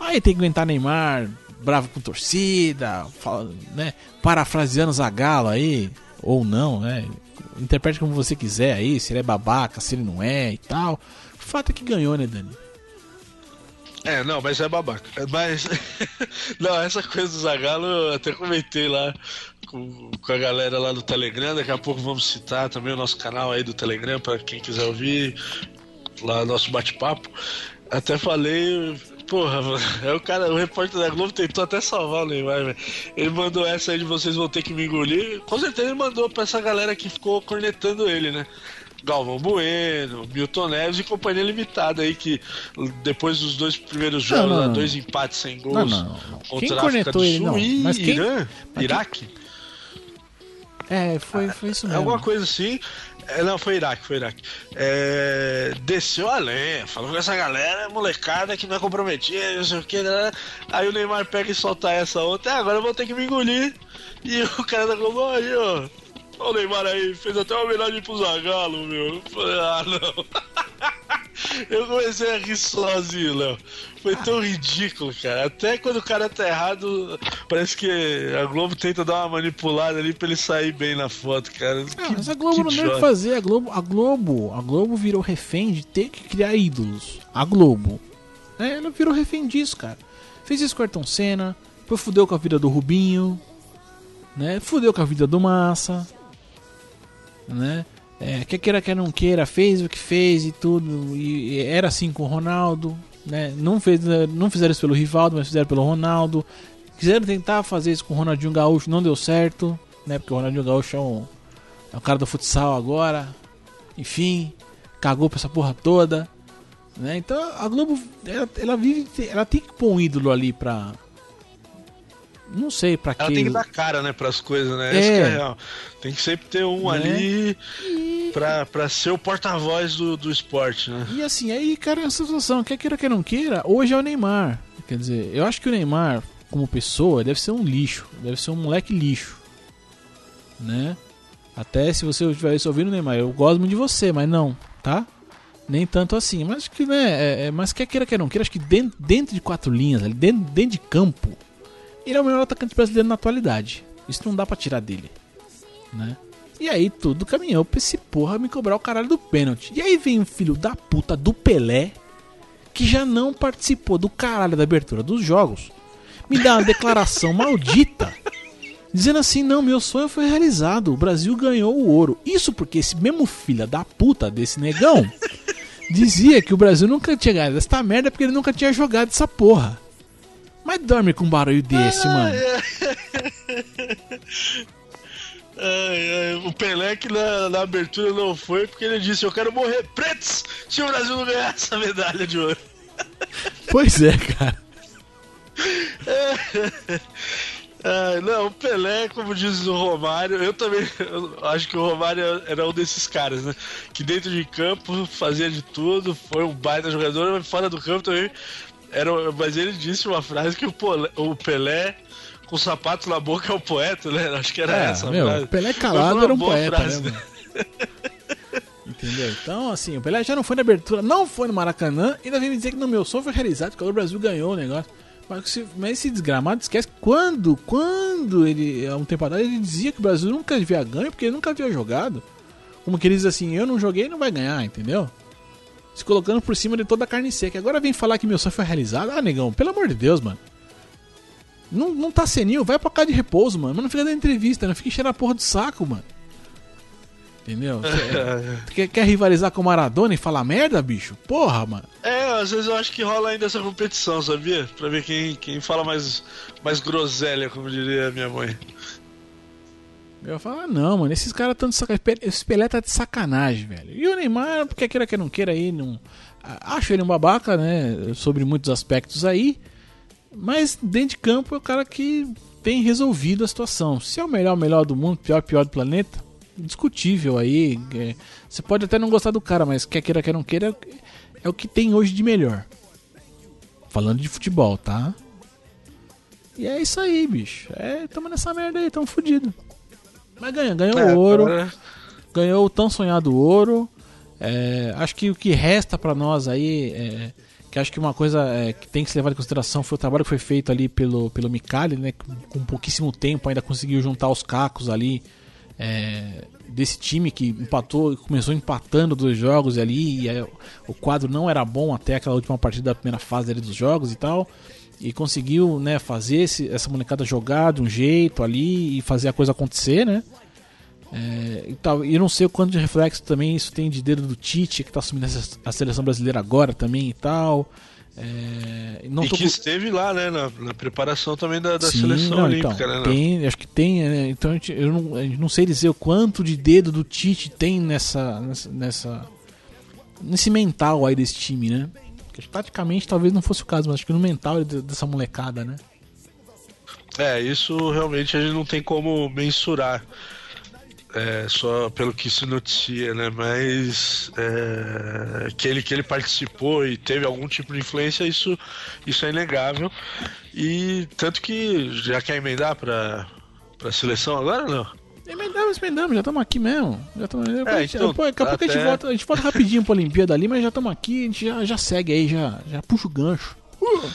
Aí tem que aguentar Neymar, bravo com torcida, fala, né? Parafraseando Zagalo aí, ou não, né? Interprete como você quiser aí, se ele é babaca, se ele não é e tal. O fato é que ganhou, né, Dani? É, não, mas é babaca. Mas. [LAUGHS] não, essa coisa do Zagalo eu até comentei lá com, com a galera lá do Telegram. Daqui a pouco vamos citar também o nosso canal aí do Telegram para quem quiser ouvir lá nosso bate-papo. Até falei. Porra, mano, [LAUGHS] é o cara, o repórter da Globo tentou até salvar o Neymar, velho. Ele mandou essa aí de vocês vão ter que me engolir. Com certeza ele mandou pra essa galera que ficou cornetando ele, né? Galvão Bueno, Milton Neves e companhia limitada aí, que depois dos dois primeiros jogos, não, não. dois empates sem gols Não, não, não. contra Quem a África do ele, Sul não. e Mas quem- Irã, quem- Iraque. É, foi, foi isso É mesmo. alguma coisa assim. É, não, foi Iraque, foi Iraque. É, desceu a lenha, falou com essa galera, molecada que não é comprometida, não sei o que. Né? Aí o Neymar pega e solta essa outra. "Ah, agora eu vou ter que me engolir. E [LAUGHS] o cara da Globo aí, ó. Ó o Neymar aí, fez até uma homenagem pro Zagalo, meu. Ah, não. [LAUGHS] Eu comecei a rir sozinho, Léo. Foi tão ridículo, cara. Até quando o cara tá errado, parece que a Globo tenta dar uma manipulada ali pra ele sair bem na foto, cara. Ah, mas a Globo não tem o que fazer. A Globo, a Globo, a Globo virou refém de ter que criar ídolos. A Globo. É, ela virou refém disso, cara. Fez isso com o Ayrton Senna, depois fudeu com a vida do Rubinho, né? Fudeu com a vida do Massa, né? É, quer queira, quer não queira, fez o que fez e tudo. E, e era assim com o Ronaldo, né? Não, fez, não fizeram isso pelo Rivaldo, mas fizeram pelo Ronaldo. Quiseram tentar fazer isso com o Ronaldinho Gaúcho, não deu certo, né? Porque o Ronaldinho Gaúcho é um, é o cara do futsal agora. Enfim, cagou pra essa porra toda. Né? Então a Globo, ela, ela vive. Ela tem que pôr um ídolo ali pra. Não sei pra Ela quê. tem que dar cara, né, pras coisas, né? É. Essa que é real. Tem que sempre ter um Né? ali pra, pra ser o porta-voz do, do esporte, né? E assim, aí, cara, essa situação, quer queira, quer não queira, hoje é o Neymar. Quer dizer, eu acho que o Neymar, como pessoa, deve ser um lixo. Deve ser um moleque lixo. Né? Até se você estiver ouvindo, Neymar, eu gosto muito de você, mas não, tá? Nem tanto assim. Mas acho que, né? É, é- mas quer queira, quer não queira, acho que dentro, dentro de quatro linhas, ali, dentro, dentro de campo, ele é o melhor atacante brasileiro na atualidade. Isso não dá pra tirar dele. Né? E aí tudo caminhou pra esse porra me cobrar o caralho do pênalti. E aí vem o filho da puta do Pelé, que já não participou do caralho da abertura dos jogos, me dá uma declaração [LAUGHS] maldita, dizendo assim: não, meu sonho foi realizado, o Brasil ganhou o ouro. Isso porque esse mesmo filho da puta desse negão dizia que o Brasil nunca tinha ganhado essa merda porque ele nunca tinha jogado essa porra. Mas dorme com um barulho desse, mano. [LAUGHS] O Pelé que na, na abertura não foi porque ele disse: Eu quero morrer pretos se o Brasil não ganhar essa medalha de ouro. [LAUGHS] Pois é, cara. [LAUGHS] Ah, não, o Pelé, como diz o Romário, eu também eu acho que o Romário era um desses caras, né? Que dentro de campo fazia de tudo, foi um baita jogador, mas fora do campo também. Era, mas ele disse uma frase que o, Polé- o Pelé, com o sapato na boca, é o poeta, né? Acho que era É, essa meu, frase. o Pelé calado uma era um poeta, frase, né? Entendeu? Então, assim, o Pelé já não foi na abertura, não foi no Maracanã, e ainda vem me dizer que no meu sonho foi realizado, que o Brasil ganhou o negócio. Mas, se- mas esse desgramado esquece que quando, quando ele, há um tempo atrás, ele dizia que o Brasil nunca havia ganho, porque ele nunca havia jogado. Como que ele diz assim, eu não joguei, não vai ganhar, entendeu? Se colocando por cima de toda a carne seca. Agora vem falar que meu sonho foi realizado. Ah, negão, pelo amor de Deus, mano. Não, não tá senil, vai pra cá de repouso, mano. Mas não fica dando entrevista, não fica enchendo a porra do saco, mano. Entendeu? [LAUGHS] Quer, quer rivalizar com o Maradona e falar merda, bicho? Porra, mano. É, às vezes eu acho que rola ainda essa competição, sabia? Pra ver quem, quem fala mais, mais groselha, como diria a minha mãe. Eu falo, ah, não, mano, esses caras estão de sacanagem. Esse Pelé tá de sacanagem, velho. E o Neymar, porque queira que não queira aí, não. Acho ele um babaca, né? Sobre muitos aspectos aí. Mas dentro de campo é o cara que tem resolvido a situação. Se é o melhor, melhor do mundo, pior, pior do planeta, discutível aí. é, Você pode até não gostar do cara, mas quer queira, quer não queira, é o que tem hoje de melhor. Falando de futebol, tá? E é isso aí, bicho. É, tamo nessa merda aí, tamo fudido. Mas ganha, ganhou É, o ouro agora- ganhou o tão sonhado ouro. É, acho que o que resta pra nós aí, é, que acho que uma coisa é, que tem que ser levada em consideração foi o trabalho que foi feito ali pelo, pelo Micali, né? Com, com pouquíssimo tempo ainda conseguiu juntar os cacos ali é, desse time que empatou, começou empatando dois jogos ali, e o quadro não era bom até aquela última partida da primeira fase ali dos jogos e tal. E conseguiu né, fazer esse- essa molecada jogar de um jeito ali e fazer a coisa acontecer, né? É, e tal. E eu não sei o quanto de reflexo também isso tem de dedo do Tite, que tá assumindo a seleção brasileira agora também e tal. É, não e que esteve lá, né, na, na preparação também da, da Sim, seleção não, olímpica, então, né? Tem, acho que tem, né? Então a gente, eu não, não sei dizer o quanto de dedo do Tite tem nessa, nessa, nessa nesse mental aí desse time, né? Que taticamente talvez não fosse o caso, mas acho que no mental dessa molecada, né? É, isso realmente a gente não tem como mensurar. É, só pelo que se noticia, né? Mas é, que, ele, que ele participou e teve algum tipo de influência, isso, isso é inegável. E tanto que já quer emendar para a seleção agora não? Emendamos, emendamos, já estamos aqui mesmo. Já tamo, é, então, daqui a pouco até... a, gente volta, a gente volta rapidinho pra Olimpíada ali, mas já estamos aqui, a gente já, já segue aí, já, já puxa o gancho. Uh.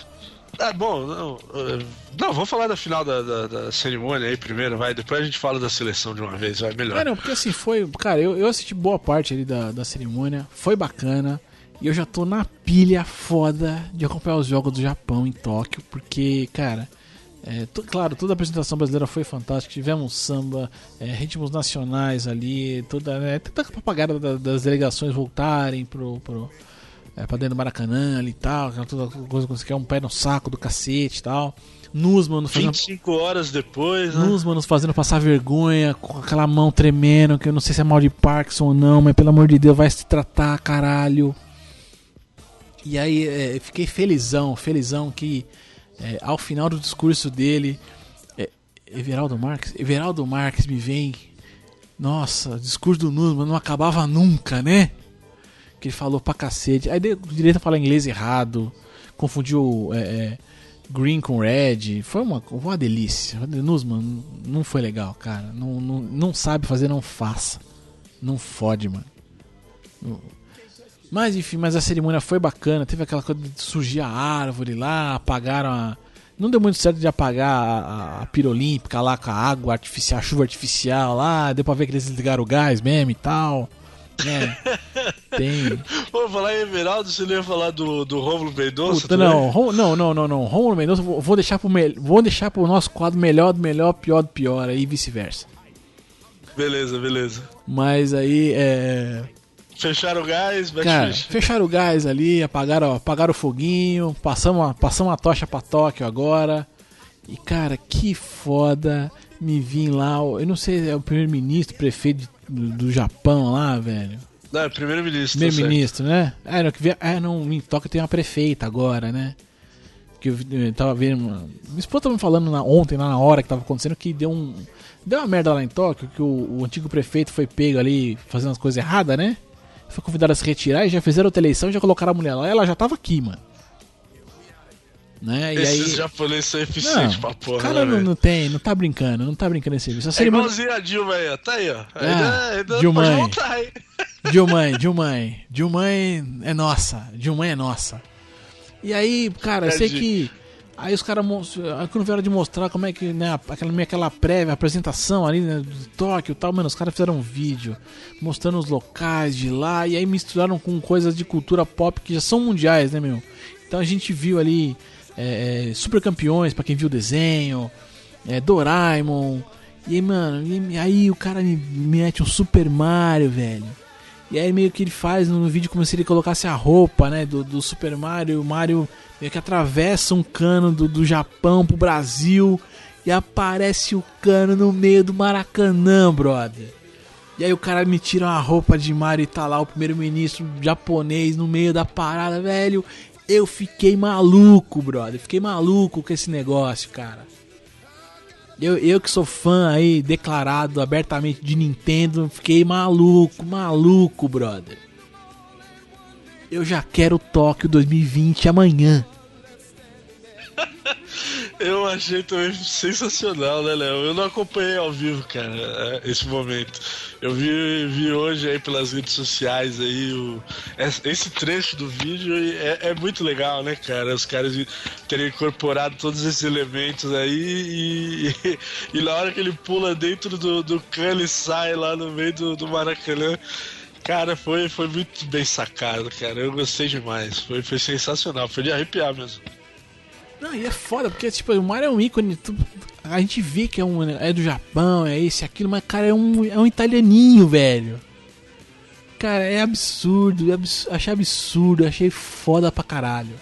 Ah, bom, não, uh, não, vamos falar da final da, da, da, cerimônia aí primeiro, vai. Depois a gente fala da seleção de uma vez, vai melhor. É, não, porque assim, foi. Cara, eu, eu assisti boa parte ali da, da cerimônia, foi bacana. E eu já tô na pilha foda de acompanhar os jogos do Japão em Tóquio, porque, cara. É, claro, toda a apresentação brasileira foi fantástica. Tivemos samba, é, ritmos nacionais ali, toda, né, toda a propaganda das delegações voltarem pro, pro, é, pra dentro do Maracanã ali e tal, toda coisa que você quer um pé no saco do cacete e tal. Nusman nos fazendo. 25 horas depois, né? Nusman nos fazendo passar vergonha, com aquela mão tremendo, que eu não sei se é mal de Parkinson ou não, mas pelo amor de Deus, vai se tratar, caralho. E aí, é, fiquei felizão, felizão que é, ao final do discurso dele, é, Everaldo Marques, Everaldo Marques me vem. Nossa, discurso do Nusman não acabava nunca, né? que ele falou pra cacete. Aí deu direito a falar inglês errado, confundiu é, é, green com red. Foi uma, uma delícia. Nusman, não foi legal, cara. Não, não, não sabe fazer, não faça. Não fode, mano. Mas enfim, mas a cerimônia foi bacana. Teve aquela coisa de surgir a árvore lá, apagaram a. Não deu muito certo de apagar a, a pira olímpica lá com a água artificial, a chuva artificial lá. Deu pra ver que eles desligaram o gás mesmo e tal. É. [LAUGHS] Tem. Vou falar em Everaldo, você não ia falar do, do Rômulo Mendonça? Puta, não, não, não, não, não. Rômulo Mendonça, vou deixar pro, me... vou deixar pro nosso quadro melhor do melhor, pior do pior, aí vice-versa. Beleza, beleza. Mas aí é. Fecharam o gás, Cara, fecharam o gás ali, apagaram, apagaram o foguinho, passamos a, passamos a tocha pra Tóquio agora. E cara, que foda me vim lá. Eu não sei, é o primeiro-ministro, prefeito do, do Japão lá, velho. Não, é primeiro-ministro. Primeiro-ministro, né? É, não, que, é, não, em Tóquio tem uma prefeita agora, né? Que eu, eu tava vendo. Minha esposa tava me falando na, ontem, lá na hora que tava acontecendo, que deu um. Deu uma merda lá em Tóquio, que o, o antigo prefeito foi pego ali fazendo as coisas erradas, né? Foi convidado a se retirar e já fizeram outra eleição e já colocaram a mulher lá. Ela já tava aqui, mano. Né? Esses aí... japoneses são eficientes pra porra. cara né, não, não, tem, não tá brincando, não tá brincando esse serviço. A cerimônia... É igualzinho a Dilma aí, ó. Tá aí, ó. Ah, ainda, Dilma. [LAUGHS] Dilma, Dilma, Dilma é nossa. Dilma é nossa. E aí, cara, eu sei que. Aí os caras, quando vieram de mostrar como é que, né, aquela, aquela prévia apresentação ali, né, do Tóquio e tal, mano, os caras fizeram um vídeo mostrando os locais de lá e aí misturaram com coisas de cultura pop que já são mundiais, né, meu? Então a gente viu ali é, é, Super Campeões, para quem viu o desenho, é, Doraemon. E aí, mano, e aí o cara me mete um Super Mario, velho. E aí meio que ele faz no vídeo como se ele colocasse a roupa, né, do, do Super Mario. O Mario meio que atravessa um cano do, do Japão pro Brasil. E aparece o cano no meio do Maracanã, brother. E aí o cara me tira uma roupa de Mario e tá lá o primeiro-ministro japonês no meio da parada, velho. Eu fiquei maluco, brother. Fiquei maluco com esse negócio, cara. Eu, eu que sou fã aí, declarado abertamente de Nintendo, fiquei maluco, maluco, brother. Eu já quero Tóquio 2020 amanhã. Eu achei também sensacional, né, Léo? Eu não acompanhei ao vivo, cara, é, esse momento. Eu vi, vi hoje aí pelas redes sociais aí o, esse trecho do vídeo é, é muito legal, né, cara? Os caras terem incorporado todos esses elementos aí e, e, [LAUGHS] e na hora que ele pula dentro do, do cano e sai lá no meio do, do Maracanã. Cara, foi, foi muito bem sacado, cara. Eu gostei demais. Foi, foi sensacional. Foi de arrepiar mesmo. Não, e é foda, porque tipo, o Mario é um ícone. A gente vê que é, um, é do Japão, é esse, aquilo, mas cara, é um, é um italianinho, velho. Cara, é absurdo, é absurdo, achei absurdo, achei foda pra caralho.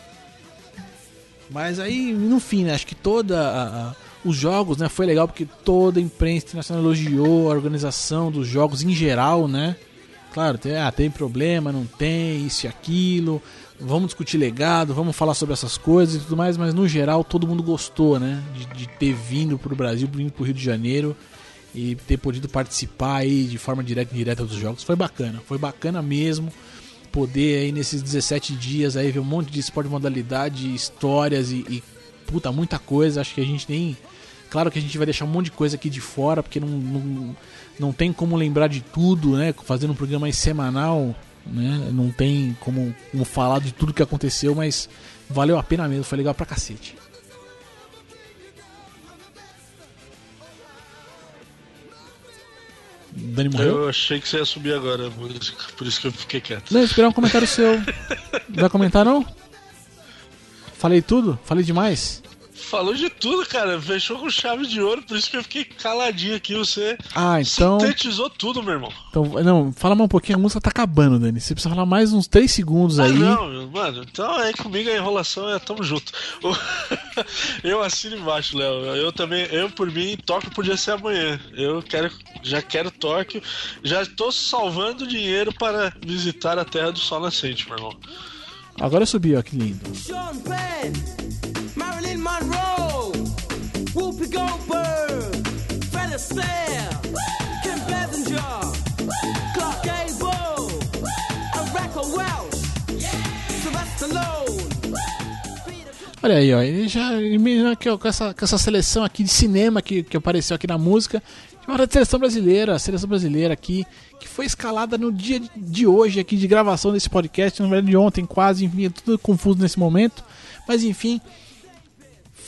Mas aí, no fim, né, acho que toda a, a, os jogos, né, foi legal porque toda a imprensa internacional elogiou a organização dos jogos em geral, né? Claro, tem, ah, tem problema, não tem, isso e aquilo. Vamos discutir legado, vamos falar sobre essas coisas e tudo mais, mas no geral todo mundo gostou, né? De, de ter vindo pro Brasil, vindo pro Rio de Janeiro e ter podido participar aí de forma direta e indireta dos jogos. Foi bacana, foi bacana mesmo poder aí nesses 17 dias aí ver um monte de esporte de modalidade, histórias e, e puta, muita coisa. Acho que a gente nem. Claro que a gente vai deixar um monte de coisa aqui de fora, porque não, não, não tem como lembrar de tudo, né? Fazendo um programa aí semanal, né? Não tem como, como falar de tudo que aconteceu, mas valeu a pena mesmo, foi legal pra cacete. Dani morreu? Eu achei que você ia subir agora por isso que eu fiquei quieto. Não, esperar um comentário seu. Vai comentar não? Falei tudo? Falei demais? Falou de tudo, cara. Fechou com chave de ouro, por isso que eu fiquei caladinho aqui. Você Ah, então. sintetizou tudo, meu irmão. então não, fala mais um pouquinho, a música tá acabando, Dani. Você precisa falar mais uns 3 segundos Ah, aí. não, mano. Então aí comigo a enrolação é tamo junto. [LAUGHS] Eu assino embaixo, Léo. Eu também, eu por mim, Tóquio podia ser amanhã. Eu quero, já quero Tóquio. Já tô salvando dinheiro para visitar a Terra do Sol Nascente, meu irmão. Agora subiu, ó, que lindo. Sean Penn, Olha aí, ó. Ele já imagina que com essa, com essa seleção aqui de cinema que, que apareceu aqui na música. Chamada seleção brasileira, a seleção brasileira aqui, que foi escalada no dia de- de hoje aqui de gravação desse podcast, na verdade de ontem quase, enfim, é tudo confuso nesse momento. Mas enfim,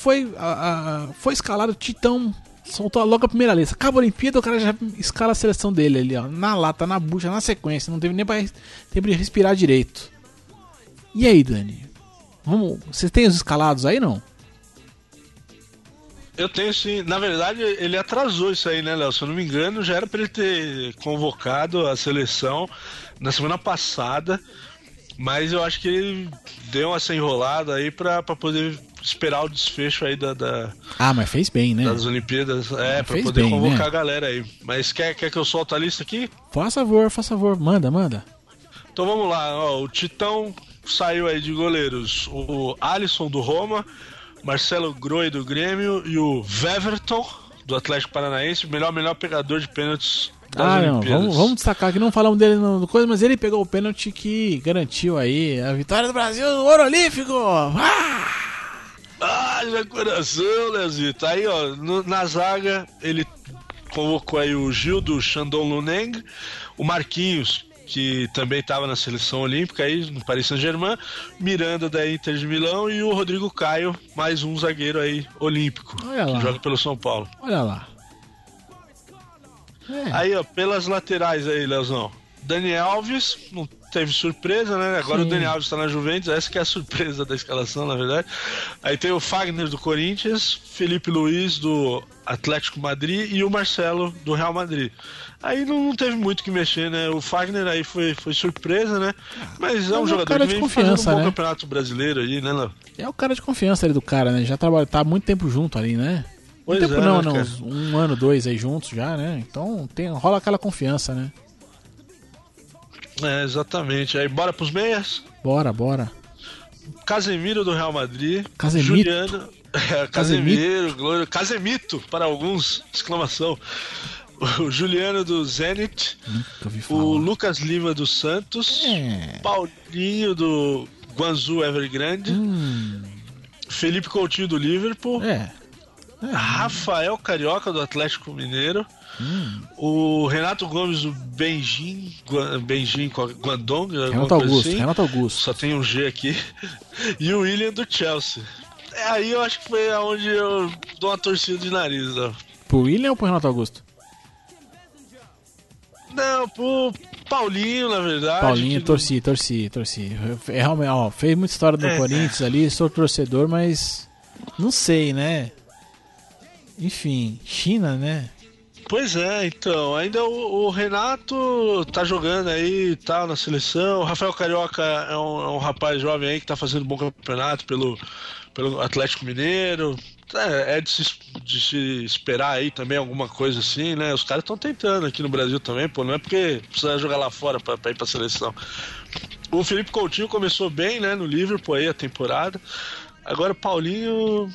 foi, a, a- foi escalado Titão, soltou logo a primeira lista. Acaba a Olimpíada, o cara já escala a seleção dele ali, ó, na lata, na bucha, na sequência, não teve nem pra, tempo de respirar direito. E aí, Dani? Vocês têm os escalados aí não? Eu tenho sim. Na verdade, ele atrasou isso aí, né, Léo? Se eu não me engano, já era pra ele ter convocado a seleção na semana passada. Mas eu acho que ele deu essa enrolada aí pra, pra poder esperar o desfecho aí da, da- Ah, mas fez bem, né? das Olimpíadas. É, pra Fez poder bem, convocar né? a galera aí. Mas quer, quer que eu solte a lista aqui? Faz favor, faz favor, manda, manda. Então vamos lá, ó, o Titão saiu aí de goleiros. O Alisson do Roma, Marcelo Groi do Grêmio e o Weverton do Atlético Paranaense, melhor melhor pegador de pênaltis Ah, não, vamos, vamos destacar que não falamos dele no, coisa, mas ele pegou o pênalti que garantiu aí a vitória do Brasil no Ouro Olímpico. Ah! Já coração, Leozito. Aí, ó, no- na zaga, ele convocou aí o Gil do Shandong Luneng, o Marquinhos, que também estava na seleção olímpica aí no Paris Saint-Germain, Miranda da Inter de Milão e o Rodrigo Caio, mais um zagueiro aí olímpico, Olha lá. que joga pelo São Paulo. Olha lá. É, Aí, ó, pelas laterais aí, Leozão. Dani Alves, não teve surpresa, né? Agora Sim. o Dani Alves tá na Juventus, essa que é a surpresa da escalação, na verdade. Aí tem o Fagner do Corinthians, Felipe Luiz do Atlético Madrid e o Marcelo do Real Madrid. Aí não, não teve muito o que mexer, né? O Fagner aí foi, foi surpresa, né? Mas é Mas é um um jogador cara que de vem fazendo um confiança, bom né? campeonato brasileiro aí, né, Léo? é o cara de confiança ali do cara, né? Já trabalha, tá há muito tempo junto ali, né? Pois muito tempo é, não, né, não, cara? uns um ano, dois aí juntos já, né? Então tem, rola aquela confiança, né? É, exatamente. Aí bora pros meias. Bora, bora. Casemiro do Real Madrid. Casemito? Juliano. [LAUGHS] É, Casemiro, Glória. Casemito para alguns! [LAUGHS] Exclamação. O Juliano do Zenit. O Lucas Lima do Santos. É. Paulinho do Guangzhou Evergrande. Hum, Felipe Coutinho do Liverpool. é. Rafael Carioca do Atlético Mineiro. Hum. O Renato Gomes do Benjin. Guan- Benjin Guangdong. alguma Renato Augusto, assim. Renato Augusto. Só tem um G aqui. [LAUGHS] E o William do Chelsea. É, aí eu acho que foi aonde eu dou uma torcida de nariz, ó. Pro William ou pro Renato Augusto? Não, pro Paulinho, na verdade. Paulinho, torci, torci, torci. É, Realmente, ó, fez muita história do É. Corinthians ali, sou torcedor, mas não sei, né? Enfim, China, né? Pois é, então, ainda o, o Renato tá jogando aí tal na seleção. O Rafael Carioca é um, é um rapaz jovem aí que tá fazendo um bom campeonato pelo, pelo Atlético Mineiro. É, é de, se, de se esperar aí também alguma coisa assim, né? Os caras estão tentando aqui no Brasil também, pô, não é porque precisa jogar lá fora pra, pra ir pra seleção. O Felipe Coutinho começou bem, né, no Liverpool aí a temporada. Agora o Paulinho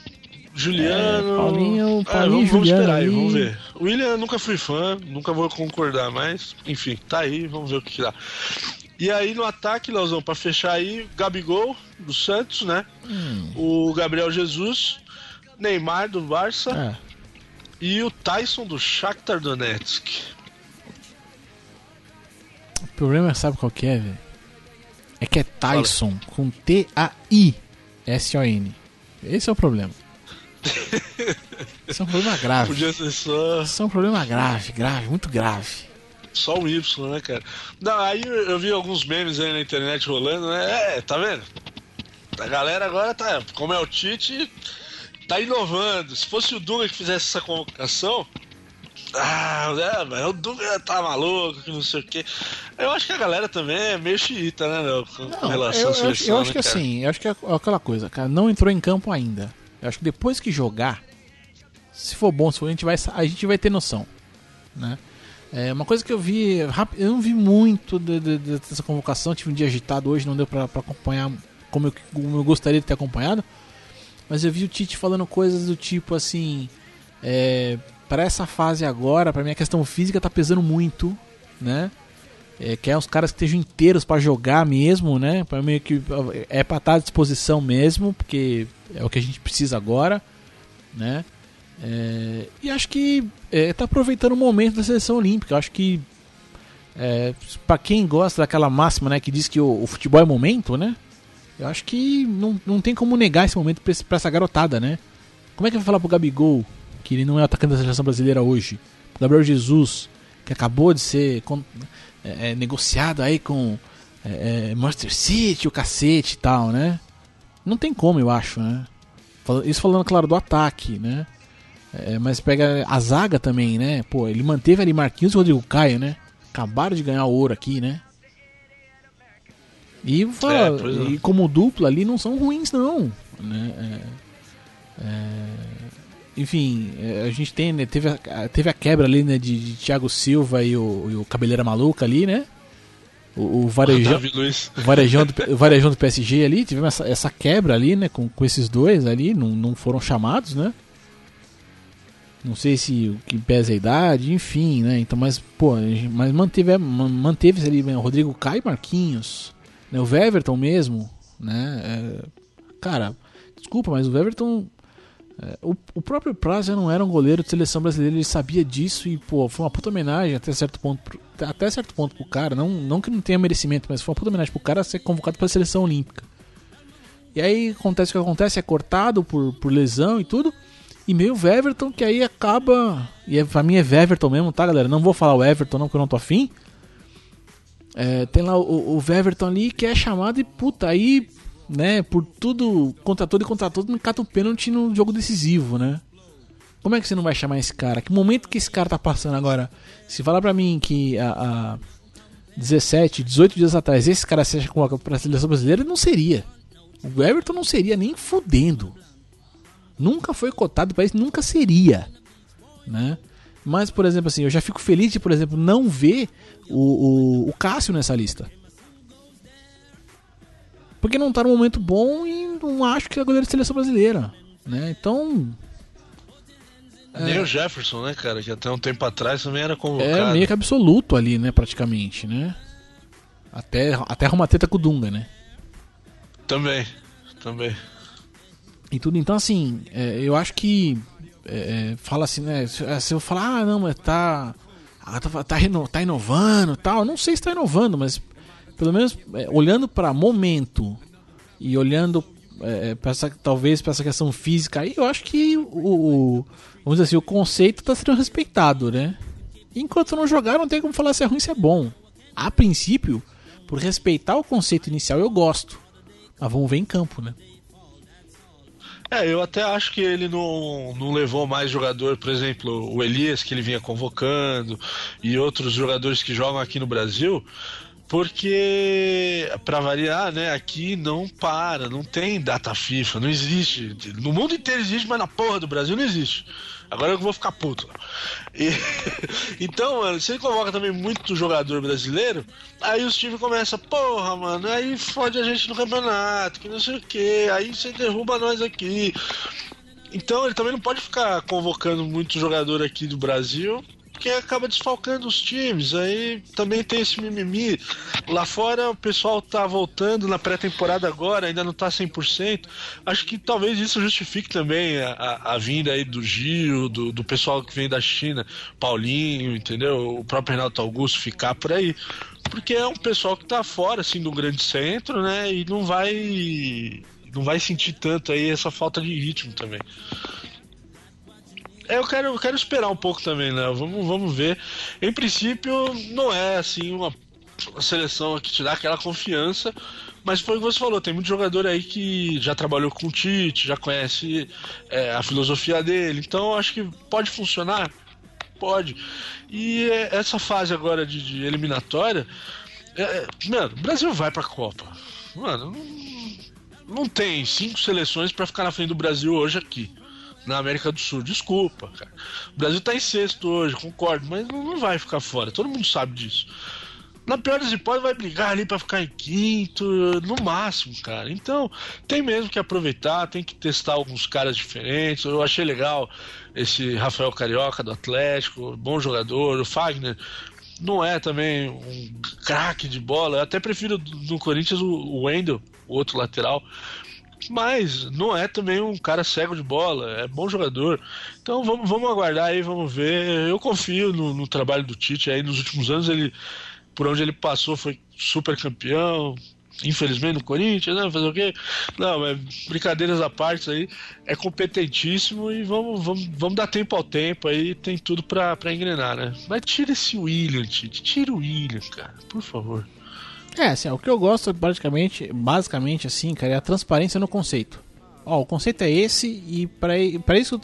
Juliano. É, Paulinho- É, Paulinho vamos, e vamos Juliano esperar aí, vamos ver. William eu nunca fui fã, nunca vou concordar, mas enfim, tá aí, vamos ver o que, dá. E aí no ataque, Leozão, pra fechar aí, Gabigol do Santos, né? Hum. O Gabriel Jesus, Neymar do Barça É. e o Tyson do Shakhtar Donetsk. O problema sabe qual que é, velho? É que é Tyson com T-A-I-S-O-N. Esse é o problema. [LAUGHS] Esse é um problema grave. Podia ser só, Esse é um problema grave, grave, muito grave. só um Y, né, cara? Não, aí eu vi alguns memes aí na internet rolando, né? É, tá vendo? A galera agora tá. Como é o Tite, tá inovando. Se fosse o Dunga que fizesse essa convocação. Ah, é, mas o Dunga tá maluco, que não sei o quê. Eu acho que a galera também é meio xiita, né, Léo? Com, Não, relação eu, à eu, seleção. eu acho né, que cara? assim, eu acho que é aquela coisa, cara, não entrou em campo ainda. Eu acho que depois que jogar, se for bom, se for, a gente vai, a gente vai ter noção, né? É uma coisa que eu vi, eu não vi muito de- de- de- dessa convocação, tive um dia agitado hoje, não deu pra acompanhar como eu, como eu gostaria de ter acompanhado, mas eu vi o Tite falando coisas do tipo assim, é, para essa fase agora, mim a questão física tá pesando muito, né? É, quer os caras que estejam inteiros pra jogar mesmo, né? Para meio que é pra estar à disposição mesmo, porque é o que a gente precisa agora, né? É, e acho que é, tá aproveitando o momento da seleção olímpica. Acho que é, para quem gosta daquela máxima, né, que diz que o, o futebol é momento, né? Eu acho que não, não tem como negar esse momento pra essa garotada, né? Como é que vai falar pro Gabigol que ele não é atacante da seleção brasileira hoje? Gabriel Jesus, que acabou de ser é, é, negociado aí com é, é, Manchester City, o cacete e tal, né? Não tem como, eu acho, né? Isso falando, claro, do ataque, né? É, mas pega a zaga também, né? Pô, ele manteve ali Marquinhos e Rodrigo Caio, né? Acabaram de ganhar ouro aqui, né? E, fala, É, é. e como dupla ali não são ruins, não. Né? É, é, enfim, é, a gente tem, né, teve, a, teve a quebra ali né, de, de Thiago Silva e o, e o Cabeleira Maluca ali, né? O, o varejão, o varejão, do, o varejão do PSG ali, tivemos essa, essa quebra ali, né? Com, com esses dois ali, não, não foram chamados, né? Não sei se o que pesa a idade, enfim, né? Então, mas, pô, mas manteve, man- manteve ali né, o Rodrigo Caio Marquinhos, né? O Weverton mesmo, né? É, cara, desculpa, mas o Weverton. É, o, o próprio Praz já não era um goleiro de seleção brasileira, ele sabia disso e, pô, foi uma puta homenagem até certo ponto, pro- até certo ponto pro cara. Não, não que não tenha merecimento, mas foi uma puta homenagem pro cara ser convocado pra seleção olímpica. E aí acontece o que acontece, é cortado por, por lesão e tudo. E meio o Everton, que aí acaba. E é, pra mim é Everton mesmo, tá, galera? Não vou falar o Everton, não, porque eu não tô afim. É, tem lá o, o Everton ali que é chamado e puta, aí, né, por tudo, contra todo e contra todo, me cata o pênalti no jogo decisivo, né? Como é que você não vai chamar esse cara? Que momento que esse cara tá passando agora? Se falar pra mim que a, a 17, 18 dias atrás esse cara seja convocado pra seleção brasileira, não seria. O Everton não seria nem fudendo. Nunca foi cotado para isso, nunca seria, né? Mas, por exemplo, assim, eu já fico feliz de, por exemplo, não ver o, o, o Cássio nessa lista. Porque não tá num momento bom e não acho que é goleiro de seleção brasileira, né? Então, Nem o Jefferson, né, cara? Que até um tempo atrás também era convocado. é meio que absoluto ali, né, praticamente, né? Até, até arruma treta com o Dunga, né? Também, também. e tudo. Então, assim, é, eu acho que é, é, fala assim, né? Se, é, se eu falar, ah, não, mas tá. ah, tá, tá, reno- tá inovando e tal. Não sei se tá inovando, mas pelo menos é, olhando para momento e olhando é, pra essa, talvez para essa questão física aí, eu acho que o, o- vamos dizer assim, o conceito tá sendo respeitado, né? Enquanto não jogar, não tem como falar se é ruim se é bom. A princípio, por respeitar o conceito inicial, eu gosto. Mas vamos ver em campo, né? É, eu até acho que ele não, não levou mais jogador, por exemplo, o Elias, que ele vinha convocando, e outros jogadores que jogam aqui no Brasil, porque, para variar, né, aqui não para, não tem data FIFA, não existe. No mundo inteiro existe, mas na porra do Brasil não existe. Agora eu vou ficar puto. E, [LAUGHS] então, mano, se ele convoca também muito jogador brasileiro, aí os times começam, porra, mano, aí fode a gente no campeonato, que não sei o que, aí você derruba nós aqui. Então ele também não pode ficar convocando muito jogador aqui do Brasil porque acaba desfalcando os times. Aí também tem esse mimimi. Lá fora o pessoal tá voltando na pré-temporada agora, ainda não tá 100%. Acho que talvez isso justifique também a, a, a vinda aí do Gil, do, do pessoal que vem da China, Paulinho, entendeu? O próprio Renato Augusto ficar por aí. Porque é um pessoal que tá fora, assim, do grande centro, né? E não vai. Não vai sentir tanto aí essa falta de ritmo também. É, eu quero, eu quero esperar um pouco também, né? Vamos, vamos ver. Em princípio, não é assim uma, seleção que te dá aquela confiança. Mas foi o que você falou, tem muito jogador aí que já trabalhou com o Tite, já conhece é, a filosofia dele, então acho que pode funcionar. Pode. E é, essa fase agora de, de eliminatória. É, é mano, o Brasil vai pra Copa. Mano, não, não tem cinco seleções para ficar na frente do Brasil hoje aqui na América do Sul. Desculpa, cara. O Brasil tá em sexto hoje, concordo, mas não, vai ficar fora. Todo mundo sabe disso. Na pior das hipóteses, vai brigar ali para ficar em quinto, no máximo, cara. Então, tem mesmo que aproveitar, tem que testar alguns caras diferentes. Eu achei legal esse Rafael Carioca do Atlético, bom jogador. O Fagner não é também um craque de bola. Eu até prefiro no Corinthians o Wendel, o outro lateral mas não é também um cara cego de bola, é bom jogador. Então vamos, vamos aguardar aí, vamos ver. Eu confio no, no trabalho do Tite aí nos últimos anos ele por onde ele passou foi super campeão. Infelizmente no Corinthians, né? Fazer o quê? Não, é brincadeiras à parte aí. É competentíssimo e vamos, vamos, vamos dar tempo ao tempo aí. Tem tudo pra, pra engrenar, né? Mas tira esse William, Tite. Tira o William, cara, por favor. É, assim, o que eu gosto basicamente, basicamente assim, cara, é a transparência no conceito. Ó, o conceito é esse e para isso,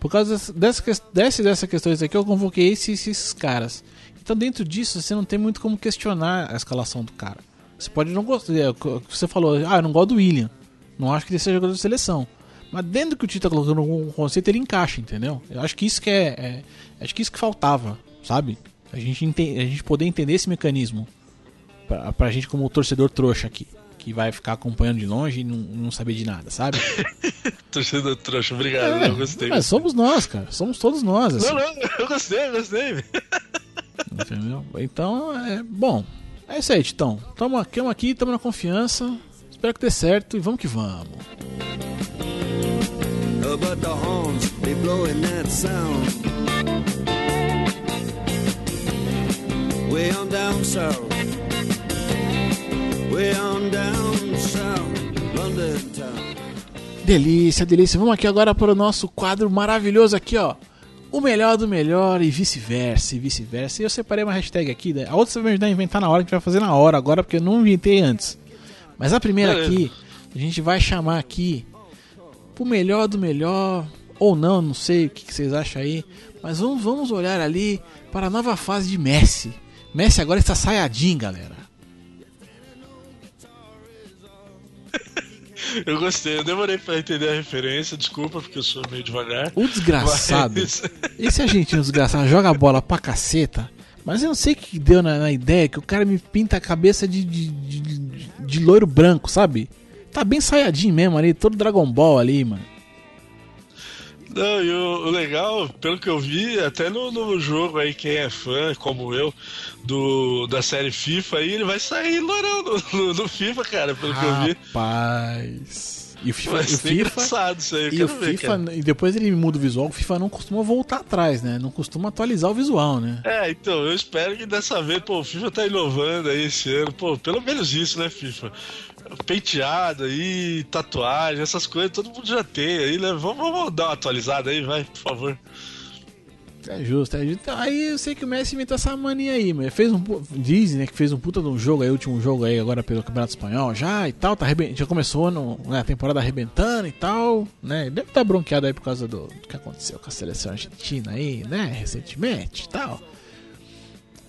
por causa dessa, dessa, dessa questões aqui, eu convoquei esses, esses caras. Então dentro disso você não tem muito como questionar a escalação do cara. Você pode não gostar, é, você falou, ah, eu não gosto do William, não acho que ele seja jogador de seleção. Mas dentro que o Tito tá colocando no conceito, ele encaixa, entendeu? Eu acho que isso que é, é acho que isso que faltava, sabe? A gente, a gente poder entender esse mecanismo pra, pra gente como torcedor trouxa aqui. Que vai ficar acompanhando de longe e não, não saber de nada, sabe? [LAUGHS] torcedor trouxa, obrigado, é, eu gostei. É, somos nós, cara. Somos todos nós. Assim. Não, não, eu gostei, eu gostei. [LAUGHS] Entendeu? Então, é bom. É isso aí, Titão. Tamo aqui, tamo aqui, tamo na confiança. Espero que dê certo e vamos que vamos. But the horns, they blowing that sound. Way on down south. Delícia, delícia. Vamos aqui agora para o nosso quadro maravilhoso aqui, ó. O melhor do melhor e vice-versa, e vice-versa. E eu separei uma hashtag aqui. Né? A outra você vai me ajudar a inventar na hora, que a gente vai fazer na hora agora, porque eu não inventei antes. Mas a primeira aqui, a gente vai chamar aqui o melhor do melhor, ou não, não sei o que vocês acham aí. Mas vamos, vamos olhar ali para a nova fase de Messi. Messi agora está saiadinho, galera. Eu gostei, eu demorei pra entender a referência, desculpa, porque eu sou meio devagar. O desgraçado. Mas... [LAUGHS] Esse argentino desgraçado joga bola pra caceta. Mas eu não sei o que deu na, na ideia que o cara me pinta a cabeça de, de, de, de loiro branco, sabe? Tá bem saiadinho mesmo ali, todo Dragon Ball ali, mano. Não, e o, o, legal, pelo que eu vi, até no, no, jogo aí, quem é fã, como eu, do, da série FIFA aí, ele vai sair no, no, FIFA, cara, pelo Rapaz. que eu vi. Rapaz. E o FIFA, Vai o FIFA engraçado isso aí, e o ver, FIFA, cara. e depois ele muda o visual, o FIFA não costuma voltar atrás, né? Não costuma atualizar o visual, né? É, então, eu espero que dessa vez, pô, o FIFA tá inovando aí esse ano, pô, pelo menos isso, né, FIFA? penteado aí, tatuagem, essas coisas, todo mundo já tem aí, né? Vamos, vamos dar uma atualizada aí, vai, por favor. É justo, é justo. Então, aí eu sei que o Messi inventou essa mania aí, mas fez um. Dizem, né, que fez um puta de um jogo aí, último jogo aí agora pelo Campeonato Espanhol já e tal. Tá já começou no, né, a temporada arrebentando e tal, né? Deve estar bronqueado aí por causa do, do que aconteceu com a seleção argentina aí, né? Recentemente e tal.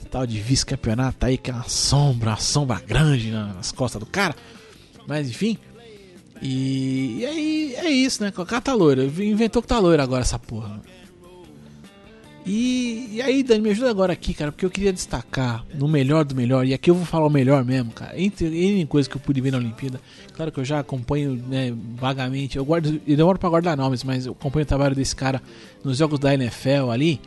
Tal de vice-campeonato aí, que é uma sombra, uma sombra grande na- nas costas do cara. Mas enfim. E, e aí é isso, né? O cara tá loiro. Inventou que tá loiro agora essa porra. E, e aí, Dani, me ajuda agora aqui, cara, porque eu queria destacar no melhor do melhor, e aqui eu vou falar o melhor mesmo, cara, entre N coisas que eu pude ver na Olimpíada. Claro que eu já acompanho né, vagamente, eu guardo, eu demoro pra guardar nomes, mas eu acompanho o trabalho desse cara nos jogos da NFL ali.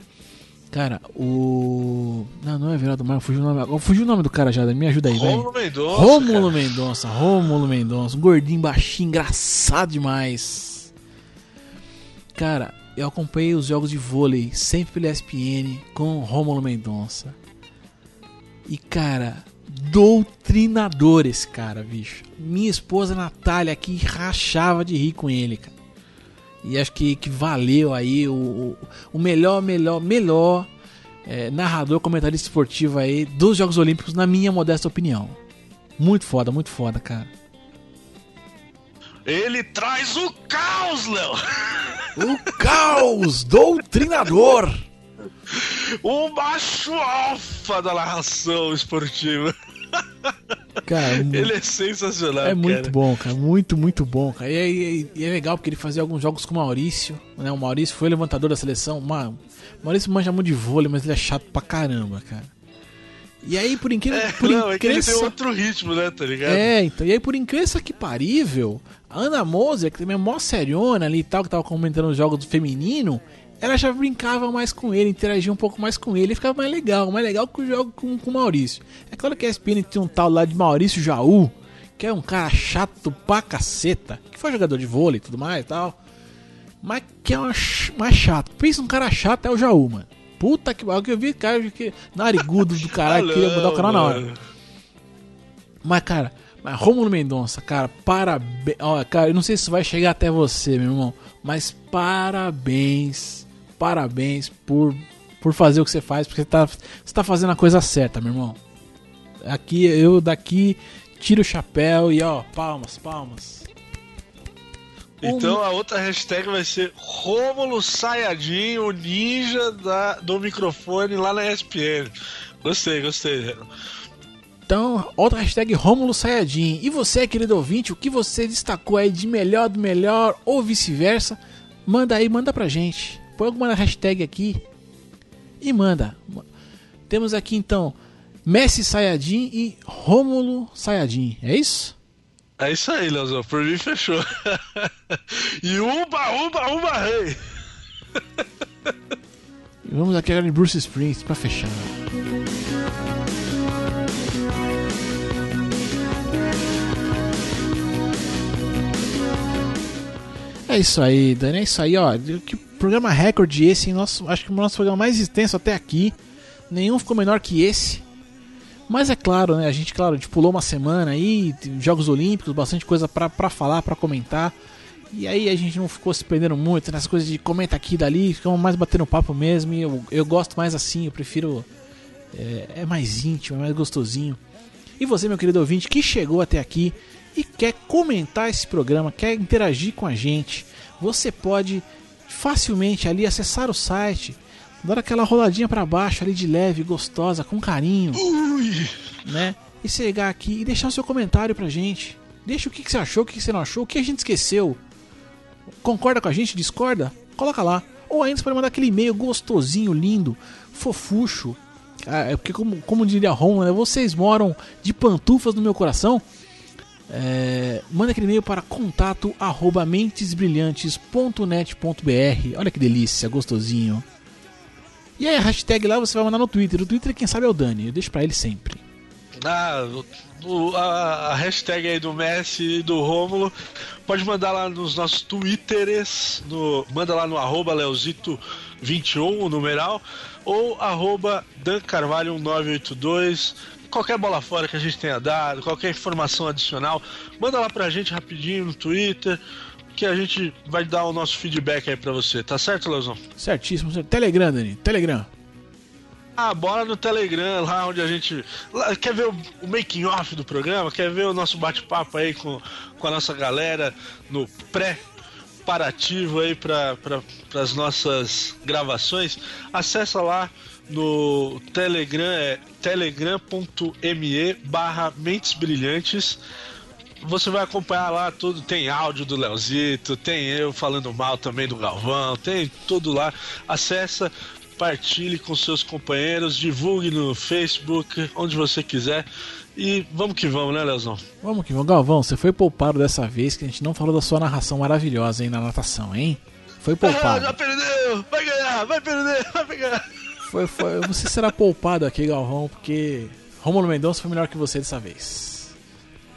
Cara, o. Não, não é Everaldo Marques, fugiu o nome. agora- Fugiu o nome do cara já, Dani, me ajuda aí, velho. Rômulo Mendonça. Rômulo Mendonça, Rômulo Mendonça, um gordinho, baixinho, engraçado demais. Cara, eu acompanhei os jogos de vôlei sempre pela ESPN com Rômulo Mendonça. E cara, doutrinador esse cara, bicho. Minha esposa Natália aqui rachava de rir com ele, cara. E acho que, que valeu aí o, o, melhor, melhor, melhor é, narrador, comentarista esportivo aí dos Jogos Olímpicos, na minha modesta opinião. Muito foda, muito foda, cara. Ele traz o caos, Léo! O caos doutrinador. O macho alfa da narração esportiva. Cara, Ele é sensacional, é muito cara. bom, cara. Muito, muito bom, cara. E, é- e- e é legal porque ele fazia alguns jogos com o Maurício. Né? O Maurício foi levantador da seleção. Mano, o Maurício manja muito de vôlei, mas ele é chato pra caramba, cara. E aí, por incrível, É, por não, é que tem outro ritmo, né, tá ligado? É, então, e aí por incrível que parível, a Ana Moser, que também é mó seriona ali e tal, que tava comentando os jogos do feminino, ela já brincava mais com ele, interagia um pouco mais com ele, e ficava mais legal, mais legal que o jogo com, com o Maurício. É claro que a ESPN tem um tal lá de Maurício Jaú, que é um cara chato pra caceta, que foi jogador de vôlei e tudo mais e tal, mas que é uma mais chato. Pensa um cara chato é o Jaú, mano. Puta que pariu, que eu vi cara que narigudo do caralho, Ah, queria mudar o canal na hora. mano. Mas, cara, mas Romulo Mendonça, cara, parabéns. Ó, cara, eu não sei se vai chegar até você, meu irmão, mas parabéns, parabéns por, por fazer o que você faz, porque você tá, você tá fazendo a coisa certa, meu irmão. Aqui, eu daqui tiro o chapéu e ó, palmas, palmas. Então a outra hashtag vai ser Rômulo Sayajin, o ninja da, do microfone lá na ESPN. Gostei, gostei. Então, outra hashtag Rômulo Sayajin. E você, querido ouvinte, o que você destacou aí de melhor do melhor ou vice-versa? Manda aí, manda pra gente. Põe alguma hashtag aqui e manda. Temos aqui então Messi Sayajin e Rômulo Sayajin. É isso? É isso aí, Leozão. Por mim, fechou. [LAUGHS] e uba, uba, uba, rei. E vamos aqui agora de Bruce Springsteen pra fechar. É isso aí, Dani. É isso aí, ó. Que programa recorde esse? Nosso, acho que o nosso programa mais extenso até aqui. Nenhum ficou menor que esse. Mas é claro, né? A gente, claro, gente pulou uma semana aí, Jogos Olímpicos, bastante coisa pra falar, pra comentar. E aí a gente não ficou se prendendo muito nessas coisas de comenta aqui e dali, ficamos mais batendo papo mesmo. E eu, eu gosto mais assim, eu prefiro. É, é mais íntimo, é mais gostosinho. E você, meu querido ouvinte, que chegou até aqui e quer comentar esse programa, quer interagir com a gente, você pode facilmente ali acessar o site, dar aquela roladinha para baixo ali de leve, gostosa, com carinho, Ui. né? E chegar aqui e deixar o seu comentário pra gente. Deixa o que, que você achou, o que, que você não achou, o que a gente esqueceu. Concorda com a gente? Discorda? Coloca lá. Ou ainda você pode mandar aquele e-mail gostosinho, lindo, fofucho. Ah, é porque, como, como diria Ron, né, vocês moram de pantufas no meu coração. É, manda aquele e-mail para contato arroba mentesbrilhantes.net.br. Olha que delícia, gostosinho. E aí, a hashtag lá você vai mandar no Twitter. O Twitter, quem sabe, é o Dani. Eu deixo pra ele sempre. Ah, o- a, a hashtag aí do Messi e do Rômulo pode mandar lá nos nossos twitters, no, manda lá no arroba leozito21, o numeral, ou arroba dancarvalho1982, qualquer bola fora que a gente tenha dado, qualquer informação adicional, manda lá pra gente rapidinho no Twitter, que a gente vai dar o nosso feedback aí pra você, tá certo, Leozão? Certíssimo. Telegram, Dani. Telegram. Ah, bora no Telegram, lá onde a gente. lá- quer ver o, o making off do programa? Quer ver o nosso bate-papo aí com, com a nossa galera no pré-parativo aí para as nossas gravações? Acessa lá no Telegram, é telegram.me barra Mentes Brilhantes. Você vai acompanhar lá tudo, tem áudio do Leozito, tem eu falando mal também do Galvão, tem tudo lá. Acessa, partilhe com seus companheiros, divulgue no Facebook, onde você quiser. E vamos que vamos, né, Leozão? Vamos que vamos. Galvão, você foi poupado dessa vez que a gente não falou da sua narração maravilhosa aí na natação, hein? Foi Ah, poupado. [LAUGHS] já perdeu! Vai ganhar, vai perder, [LAUGHS] vai ganhar! Foi, foi, você será poupado aqui, Galvão, porque Romulo Mendonça foi melhor que você dessa vez.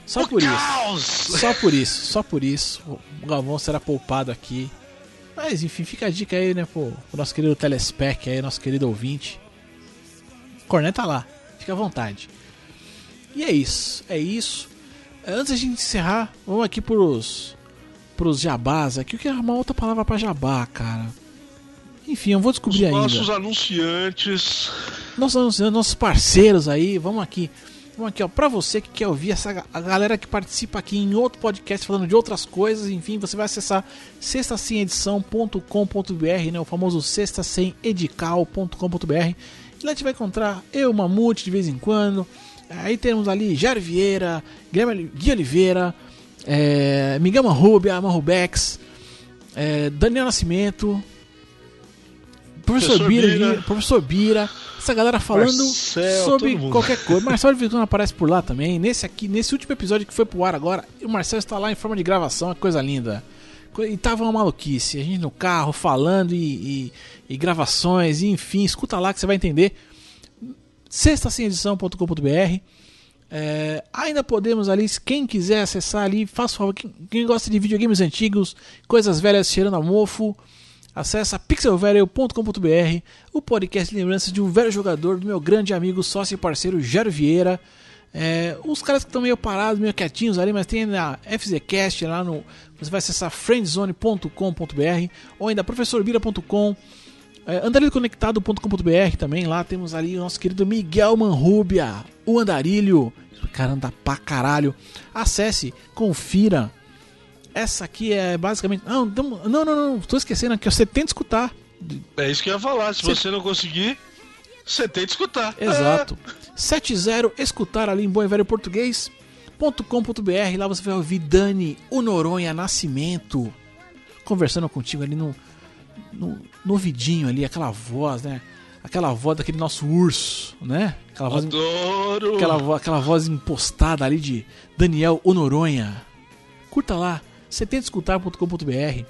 Só por isso. Caos! Só por isso, só por isso. O Galvão será poupado aqui. Mas enfim, fica a dica aí, né, pro, pro nosso querido Telespec aí, nosso querido ouvinte. Corneta lá, fica à vontade. E é isso, é isso. Antes da gente encerrar, vamos aqui pros, pros jabás aqui. Eu quero arrumar outra palavra pra jabá, cara. Enfim, eu vou Os descobrir ainda nossos anunciantes. nossos, anunciantes, nossos parceiros aí, vamos aqui. Vamos aqui, ó, pra você que quer ouvir essa a galera que participa aqui em outro podcast falando de outras coisas, enfim, você vai acessar sextasemedição.com.br, né, o famoso sextasemedical.com.br. E lá a gente vai encontrar eu, Mamute, de vez em quando. Aí temos ali Jair Vieira, Guilherme Gui Oliveira, é, Miguel Marrubia, Marrubex, é, Daniel Nascimento, Professor, Professor Bira, Bira. Professor Bira, essa galera falando Marcel, sobre qualquer coisa. [LAUGHS] Marcelo de Vituna aparece por lá também. Nesse aqui, nesse último episódio que foi pro ar agora, o Marcelo está lá em forma de gravação, é coisa linda. E tava uma maluquice, a gente no carro falando e, e- e gravações, e enfim, escuta lá que você vai entender. sextasemedição.com.br é, ainda podemos ali, quem quiser acessar ali, faça favor, quem, quem gosta de videogames antigos, coisas velhas cheirando a mofo, acessa pixelvelho.com.br, o podcast de lembranças de um velho jogador, do meu grande amigo, sócio e parceiro Jairo Vieira. É, os caras que estão meio parados, meio quietinhos ali, mas tem na FZCast lá no. Você vai acessar friendzone.com.br ou ainda professorbira.com. É, andarilhoconectado.com.br também, lá temos ali o nosso querido Miguel Manrubia, o Andarilho. Esse cara anda pra caralho. Acesse, confira. Essa aqui é basicamente. Não, não, não, não, não tô esquecendo aqui. Você tenta escutar. É isso que eu ia falar. Se Cê- você não conseguir, você tem que escutar. Exato. 70 escutar ali em bom e velho português.com.br. Lá você vai ouvir Dani, o Noronha Nascimento, conversando contigo ali no, no, no ouvidinho ali, aquela voz, né? Aquela voz daquele nosso urso, né? Aquela É. voz, Adoro! aquela, aquela voz impostada ali de Daniel o Noronha. Curta lá, setentaescutar.com.br.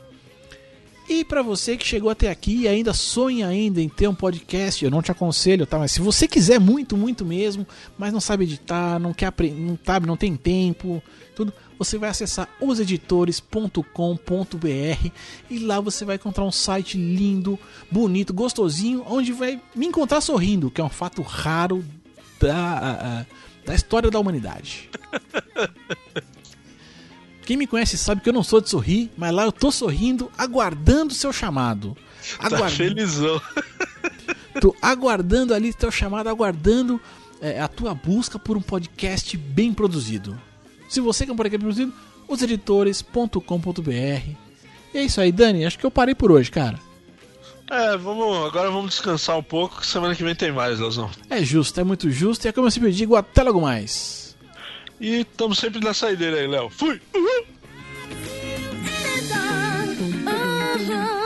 E pra você que chegou até aqui e ainda sonha ainda em ter um podcast, eu não te aconselho, tá? Mas se você quiser muito, muito mesmo, mas não sabe editar, não quer apre- não sabe, não tem tempo, tudo, você vai acessar oseditores.com.br e lá você vai encontrar um site lindo, bonito, gostosinho, onde vai me encontrar sorrindo, que é um fato raro da, da história da humanidade. [LAUGHS] Quem me conhece sabe que eu não sou de sorrir, mas lá eu tô sorrindo, aguardando o seu chamado. [LAUGHS] Tá Aguardando, felizão. [LAUGHS] tô aguardando ali teu chamado, aguardando é, a tua busca por um podcast bem produzido. Se você quer um podcast bem produzido, oseditores.com.br. E é isso aí, Dani. Acho que eu parei por hoje, cara. É, vamos, agora vamos descansar um pouco, que semana que vem tem mais, Leozão. É justo, é muito justo. E é como eu sempre digo, até logo mais. E estamos sempre na saída aí, Léo. Fui! Uhul! É